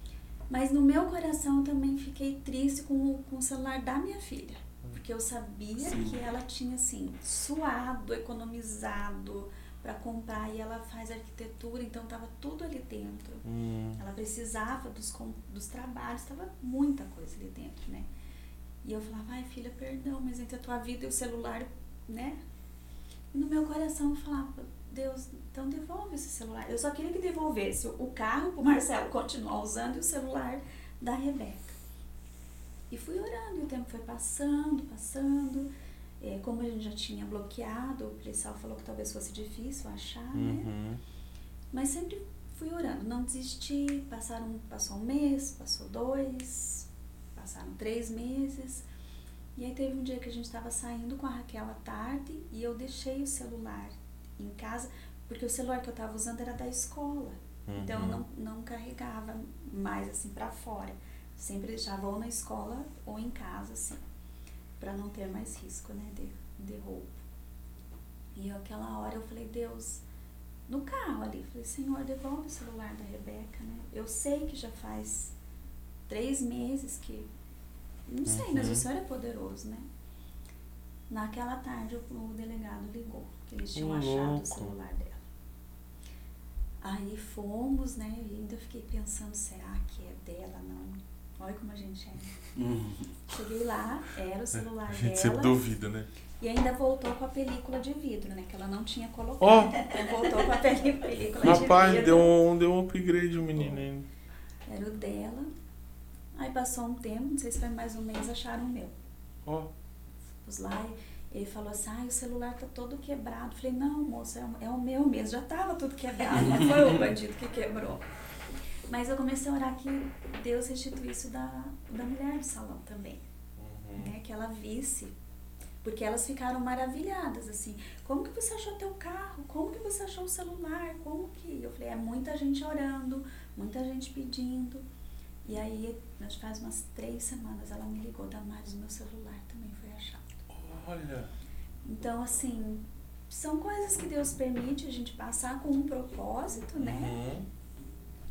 Speaker 4: Mas no meu coração eu também fiquei triste com, o- com o celular da minha filha. Porque eu sabia
Speaker 1: Sim.
Speaker 4: que ela tinha, assim, suado, economizado para comprar. E ela faz arquitetura, então tava tudo ali dentro.
Speaker 2: Hum.
Speaker 4: Ela precisava dos, dos trabalhos, estava muita coisa ali dentro, né? E eu falava, ai filha, perdão, mas entre a tua vida e o celular, né? E no meu coração eu falava, Deus, então devolve esse celular. Eu só queria que devolvesse o carro pro Marcelo continuar usando e o celular da Rebeca. E fui orando, e o tempo foi passando, passando. É, como a gente já tinha bloqueado, o policial falou que talvez fosse difícil achar, né?
Speaker 2: Uhum.
Speaker 4: Mas sempre fui orando, não desisti. Passaram, passou um mês, passou dois, passaram três meses. E aí teve um dia que a gente estava saindo com a Raquel à tarde e eu deixei o celular em casa, porque o celular que eu estava usando era da escola. Então eu
Speaker 2: Uhum.
Speaker 4: não, não carregava mais assim para fora. Sempre deixava ou na escola ou em casa, assim, para não ter mais risco, né, de, de roubo. E aquela hora eu falei, Deus, no carro ali, falei, Senhor, devolve o celular da Rebeca, né? Eu sei que já faz três meses que. Não sei, mas
Speaker 2: Uhum.
Speaker 4: o Senhor é poderoso, né? Naquela tarde o, delegado ligou, que eles tinham achado
Speaker 2: louco.
Speaker 4: o celular dela. Aí fomos, né? E ainda fiquei pensando, será que é dela? Não. Olha como a gente é.
Speaker 1: Hum.
Speaker 4: Cheguei lá, era o celular
Speaker 2: A gente sempre
Speaker 4: dela.
Speaker 2: duvida, né?
Speaker 4: E ainda voltou com a película de vidro, né? Que ela não tinha colocado. Então voltou com a película de
Speaker 2: Rapaz,
Speaker 4: vidro.
Speaker 2: deu um, deu um upgrade o menino ainda.
Speaker 4: Era o dela. Aí passou um tempo, não sei se foi mais um mês, acharam o meu.
Speaker 2: Ó.
Speaker 4: Fomos lá e ele falou assim, ai, o celular tá todo quebrado. Falei, não, moça, é o- é o meu mesmo. Já tava tudo quebrado, não foi o bandido que quebrou. Mas eu comecei a orar que Deus restituísse o da, da mulher do salão também. Né? Que ela visse. Porque elas ficaram maravilhadas, assim. Como que você achou teu carro? Como que você achou o celular? Como que... Eu falei, é muita gente orando, muita gente pedindo. E aí, nós faz umas três semanas, ela me ligou, Damares, o meu celular também foi achado.
Speaker 2: Olha.
Speaker 4: Então, assim, são coisas que Deus permite a gente passar com um propósito, né?
Speaker 2: Uhum.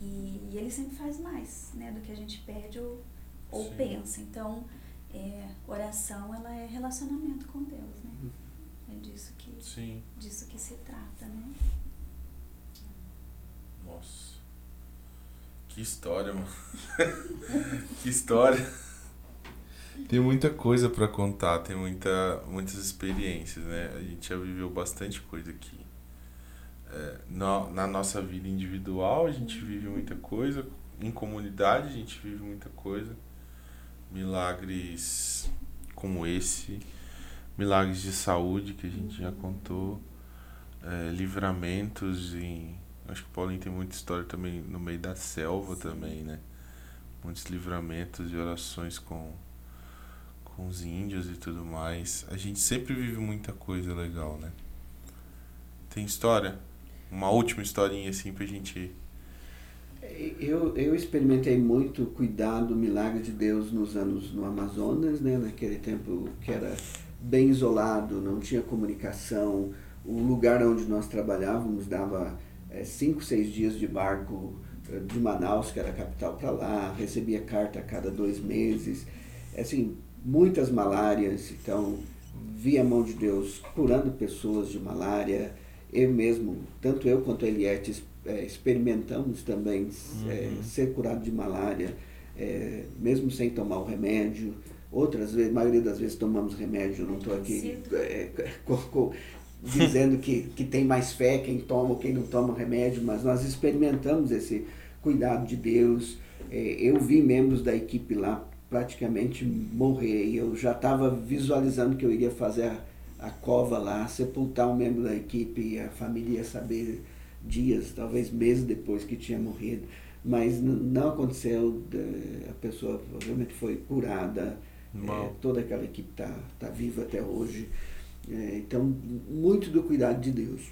Speaker 4: E, e ele sempre faz mais, né, do que a gente pede ou, ou
Speaker 2: Sim.
Speaker 4: pensa. Então, é, oração, ela é relacionamento com Deus, né? É disso que,
Speaker 2: Sim.
Speaker 4: disso que se trata, né?
Speaker 2: Nossa. Que história, mano. que história. Tem muita coisa pra contar, tem muita, muitas experiências, né? A gente já viveu bastante coisa aqui. É, na, na nossa vida individual, a gente vive muita coisa. Em comunidade, a gente vive muita coisa. Milagres como esse. Milagres de saúde que a gente já contou. É, livramentos em Acho que o Paulinho tem muita história também no meio da selva também, né? Muitos livramentos e orações com, com os índios e tudo mais. A gente sempre vive muita coisa legal, né? Tem história? Uma última historinha assim pra gente.
Speaker 3: Eu, eu experimentei muito cuidado, milagre de Deus nos anos no Amazonas, né? Naquele tempo que era bem isolado, não tinha comunicação. O lugar onde nós trabalhávamos dava é, cinco, seis dias de barco é, de Manaus, que era a capital, para lá. Recebia carta a cada dois meses. Assim, muitas malárias. Então, vi a mão de Deus curando pessoas de malária. Eu mesmo, tanto eu quanto a Eliette, é, experimentamos também uhum. ser curado de malária, mesmo sem tomar o remédio. Outras vezes, a maioria das vezes tomamos remédio, não estou aqui é, dizendo que, que tem mais fé quem toma ou quem não toma remédio, mas nós experimentamos esse cuidado de Deus. É, eu vi membros da equipe lá praticamente morrer e eu já estava visualizando que eu iria fazer a, a cova lá, sepultar um membro da equipe e a família ia saber dias, talvez meses depois que tinha morrido. Mas não aconteceu, a pessoa realmente foi curada é, toda aquela equipe está tá viva até hoje. É, então, muito do cuidado de Deus.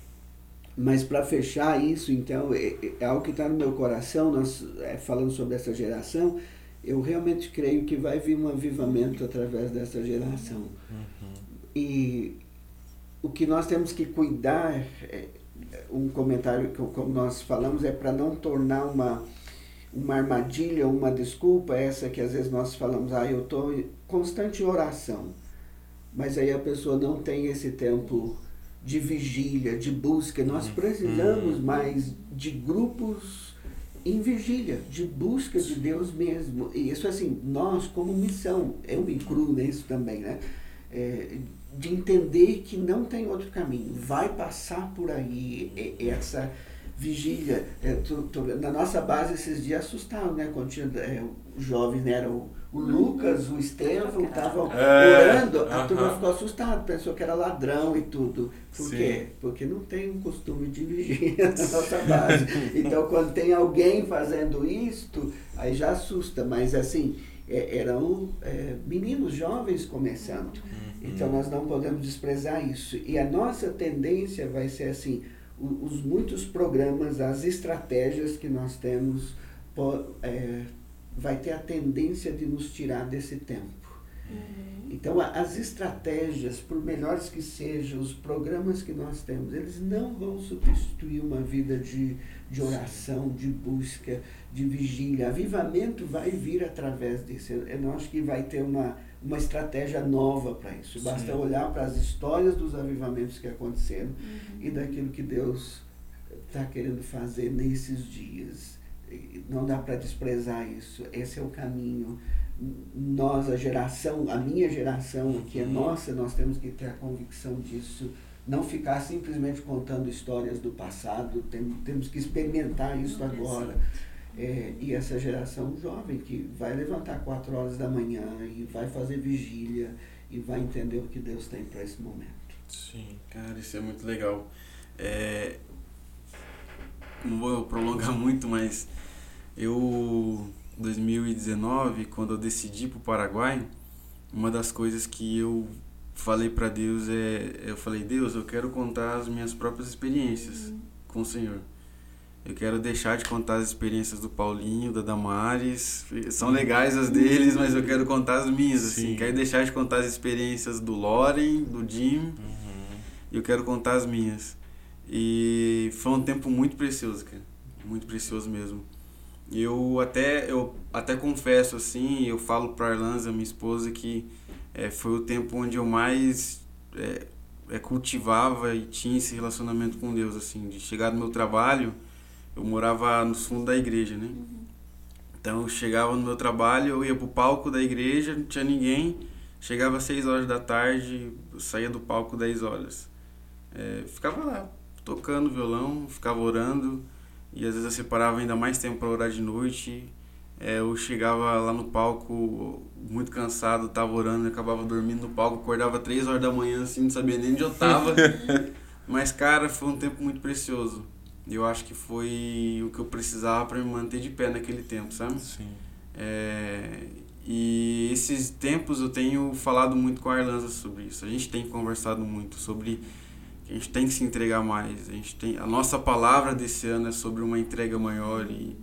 Speaker 3: Mas para fechar isso, então, é, é, é algo que está no meu coração, nós é, falando sobre essa geração, eu realmente creio que vai vir um avivamento através dessa geração. Uhum. E o que nós temos que cuidar, é, um comentário que como nós falamos, é para não tornar uma uma armadilha, uma desculpa, essa que às vezes nós falamos, ah, eu estou constante oração, mas aí a pessoa não tem esse tempo de vigília, de busca. Nós uhum. precisamos uhum. mais de grupos em vigília, de busca de Deus mesmo. E isso assim, nós como missão, eu me incluo nisso também, né? É, de entender que não tem outro caminho, vai passar por aí essa vigília. É, tu, tu, na nossa base esses dias assustaram, né? Quando tinha é, jovens, né? Era o, Lucas, o Estevão, estavam é, orando, a uh -huh. turma ficou assustada, pensou que era ladrão e tudo. Por Sim. quê? Porque não tem um costume de vigília na nossa base. então quando tem alguém fazendo isto, aí já assusta, mas assim, é, eram é, meninos jovens começando. Uhum. Então nós não podemos desprezar isso. E a nossa tendência vai ser assim, os muitos programas, as estratégias que nós temos, é, vai ter a tendência de nos tirar desse tempo. Uhum. Então, as estratégias, por melhores que sejam, os programas que nós temos, eles não vão substituir uma vida de, de oração, de busca, de vigília. Avivamento vai vir através disso. Eu acho que vai ter uma, uma estratégia nova para isso. Basta Sim. olhar para as histórias dos avivamentos que aconteceram uhum. e daquilo que Deus está querendo fazer nesses dias. Não dá para desprezar isso. Esse é o caminho. Nós, a geração, a minha geração, que é nossa, nós temos que ter a convicção disso. Não ficar simplesmente contando histórias do passado, tem, temos que experimentar isso agora. É, e essa geração jovem que vai levantar quatro horas da manhã e vai fazer vigília e vai entender o que Deus tem para esse momento.
Speaker 1: Sim, cara, isso é muito legal. É, não vou prolongar muito, mas eu, 2019, quando eu decidi para o Paraguai, uma das coisas que eu falei para Deus é, eu falei, Deus, eu quero contar as minhas próprias experiências uhum. com o Senhor. Eu quero deixar de contar as experiências do Paulinho, da Damares. São legais as deles, mas eu quero contar as minhas, assim. Sim. Quero deixar de contar as experiências do Loren, do Jim. Uhum. E eu quero contar as minhas. E foi um tempo muito precioso, cara. Muito precioso mesmo. Eu até, eu até confesso, assim, eu falo pra Arlanza, minha esposa, que é, foi o tempo onde eu mais é, é, cultivava e tinha esse relacionamento com Deus, assim. De chegar no meu trabalho eu morava no fundo da igreja, né? Uhum. Então eu chegava no meu trabalho, eu ia pro palco da igreja, não tinha ninguém. Chegava às 6 horas da tarde, saía do palco 10 horas. É, ficava lá, tocando violão, ficava orando. E às vezes eu separava ainda mais tempo para orar de noite. É, eu chegava lá no palco muito cansado, tava orando, acabava dormindo no palco, acordava 3 horas da manhã assim, não sabia nem onde eu tava. Mas cara, foi um tempo muito precioso eu acho que foi o que eu precisava para me manter de pé naquele tempo, sabe?
Speaker 2: Sim.
Speaker 1: É, e esses tempos eu tenho falado muito com a Arlanza sobre isso. A gente tem conversado muito sobre a gente tem que se entregar mais. A gente tem a nossa palavra desse ano é sobre uma entrega maior e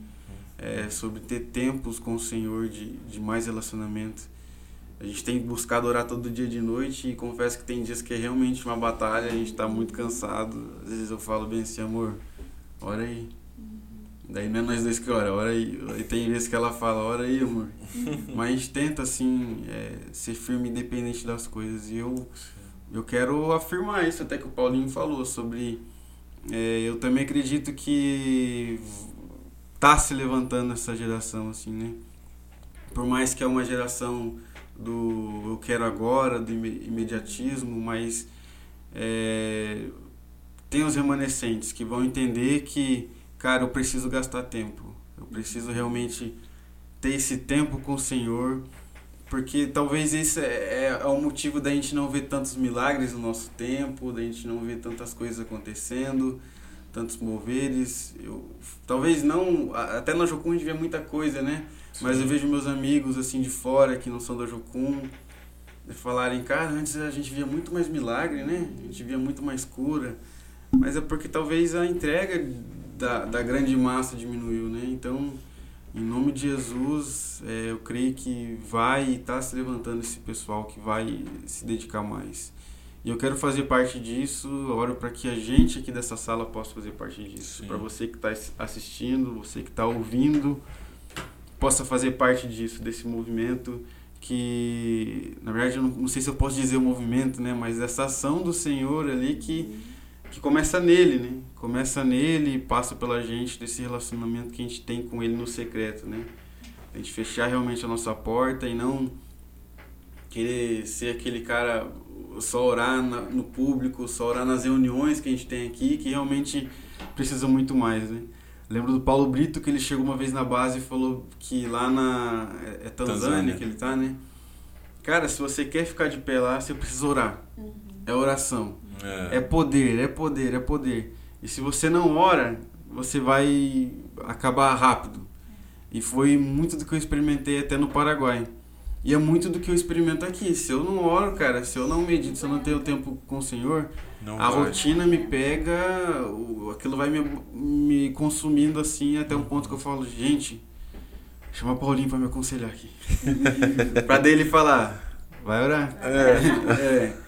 Speaker 1: é, sobre ter tempos com o Senhor de, de mais relacionamento. A gente tem buscado orar todo dia de noite e confesso que tem dias que é realmente uma batalha, a gente tá muito cansado. Às vezes eu falo bem assim, amor, ora aí. Daí não é nós dois que ora, ora aí. E tem vezes que ela fala, ora aí, amor. Mas a gente tenta, assim, é, ser firme independente das coisas. E eu, eu quero afirmar isso, até que o Paulinho falou, sobre. É, eu também acredito que tá se levantando essa geração, assim, né? Por mais que é uma geração do eu quero agora, do imediatismo, mas é, tem os remanescentes que vão entender que, cara, eu preciso gastar tempo, eu preciso realmente ter esse tempo com o Senhor, porque talvez esse é, é, é o motivo da gente não ver tantos milagres no nosso tempo, da gente não ver tantas coisas acontecendo, tantos moveres. Eu, talvez não, até na Jocum a gente vê muita coisa, né? Mas eu vejo meus amigos assim de fora que não são da Jocum falarem, cara, antes a gente via muito mais milagre, né? A gente via muito mais cura. Mas é porque talvez a entrega da, da grande massa diminuiu, né? Então, em nome de Jesus, é, eu creio que vai estar tá se levantando esse pessoal que vai se dedicar mais. E eu quero fazer parte disso, oro para que a gente aqui dessa sala possa fazer parte disso. Para você que está assistindo, você que está ouvindo, possa fazer parte disso, desse movimento que, na verdade, eu não, não sei se eu posso dizer o movimento, né, mas essa ação do Senhor ali que, que começa nele, né, começa nele e passa pela gente desse relacionamento que a gente tem com ele no secreto, né, a gente fechar realmente a nossa porta e não querer ser aquele cara só orar na, no público, só orar nas reuniões que a gente tem aqui, que realmente precisa muito mais, né? Lembro do Paulo Brito que ele chegou uma vez na base e falou que lá na é, é Tanzânia, Tanzânia, que ele tá, né? Cara, se você quer ficar de pé lá, você precisa orar. Uhum. É oração. É. é poder, é poder, é poder. E se você não ora, você vai acabar rápido. E foi muito do que eu experimentei até no Paraguai. E é muito do que eu experimento aqui. Se eu não oro, cara, se eu não medito, se eu não tenho tempo com o Senhor, não a vai. rotina me pega, aquilo vai me, me consumindo assim até um ponto que eu falo, gente, chama Paulinho para me aconselhar aqui. para dele falar, vai orar. É. é.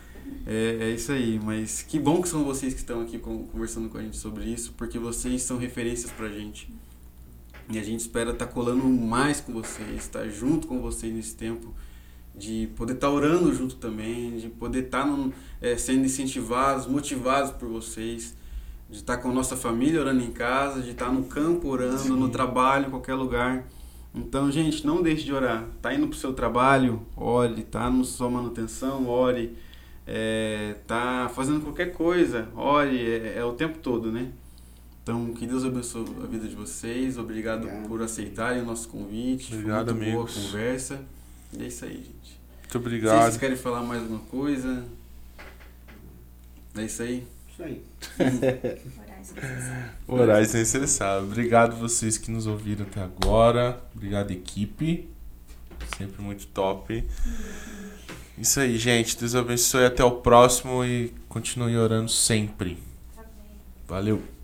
Speaker 1: É, é isso aí, mas que bom que são vocês que estão aqui conversando com a gente sobre isso, porque vocês são referências pra gente. E a gente espera estar tá colando mais com vocês, estar tá junto com vocês nesse tempo, de poder estar tá orando junto também, de poder estar tá é, sendo incentivados, motivados por vocês, de estar tá com a nossa família orando em casa, de estar tá no campo orando, Sim. no trabalho, em qualquer lugar. Então, gente, não deixe de orar. Tá indo pro seu trabalho, ore. Tá na sua manutenção, ore. É, tá fazendo qualquer coisa, ore. É, é o tempo todo, né? Então, que Deus abençoe a vida de vocês. Obrigado, Obrigado. por aceitarem o nosso convite.
Speaker 2: Obrigado,
Speaker 1: Foi muito
Speaker 2: amigos.
Speaker 1: boa conversa. E é isso aí, gente.
Speaker 2: Muito obrigado.
Speaker 1: Vocês querem falar mais alguma coisa? É isso aí?
Speaker 3: Isso aí.
Speaker 2: Orais sem cessar. Obrigado vocês que nos ouviram até agora. Obrigado, equipe. Sempre muito top. Isso aí, gente. Deus abençoe. Até o próximo e continue orando sempre. Valeu.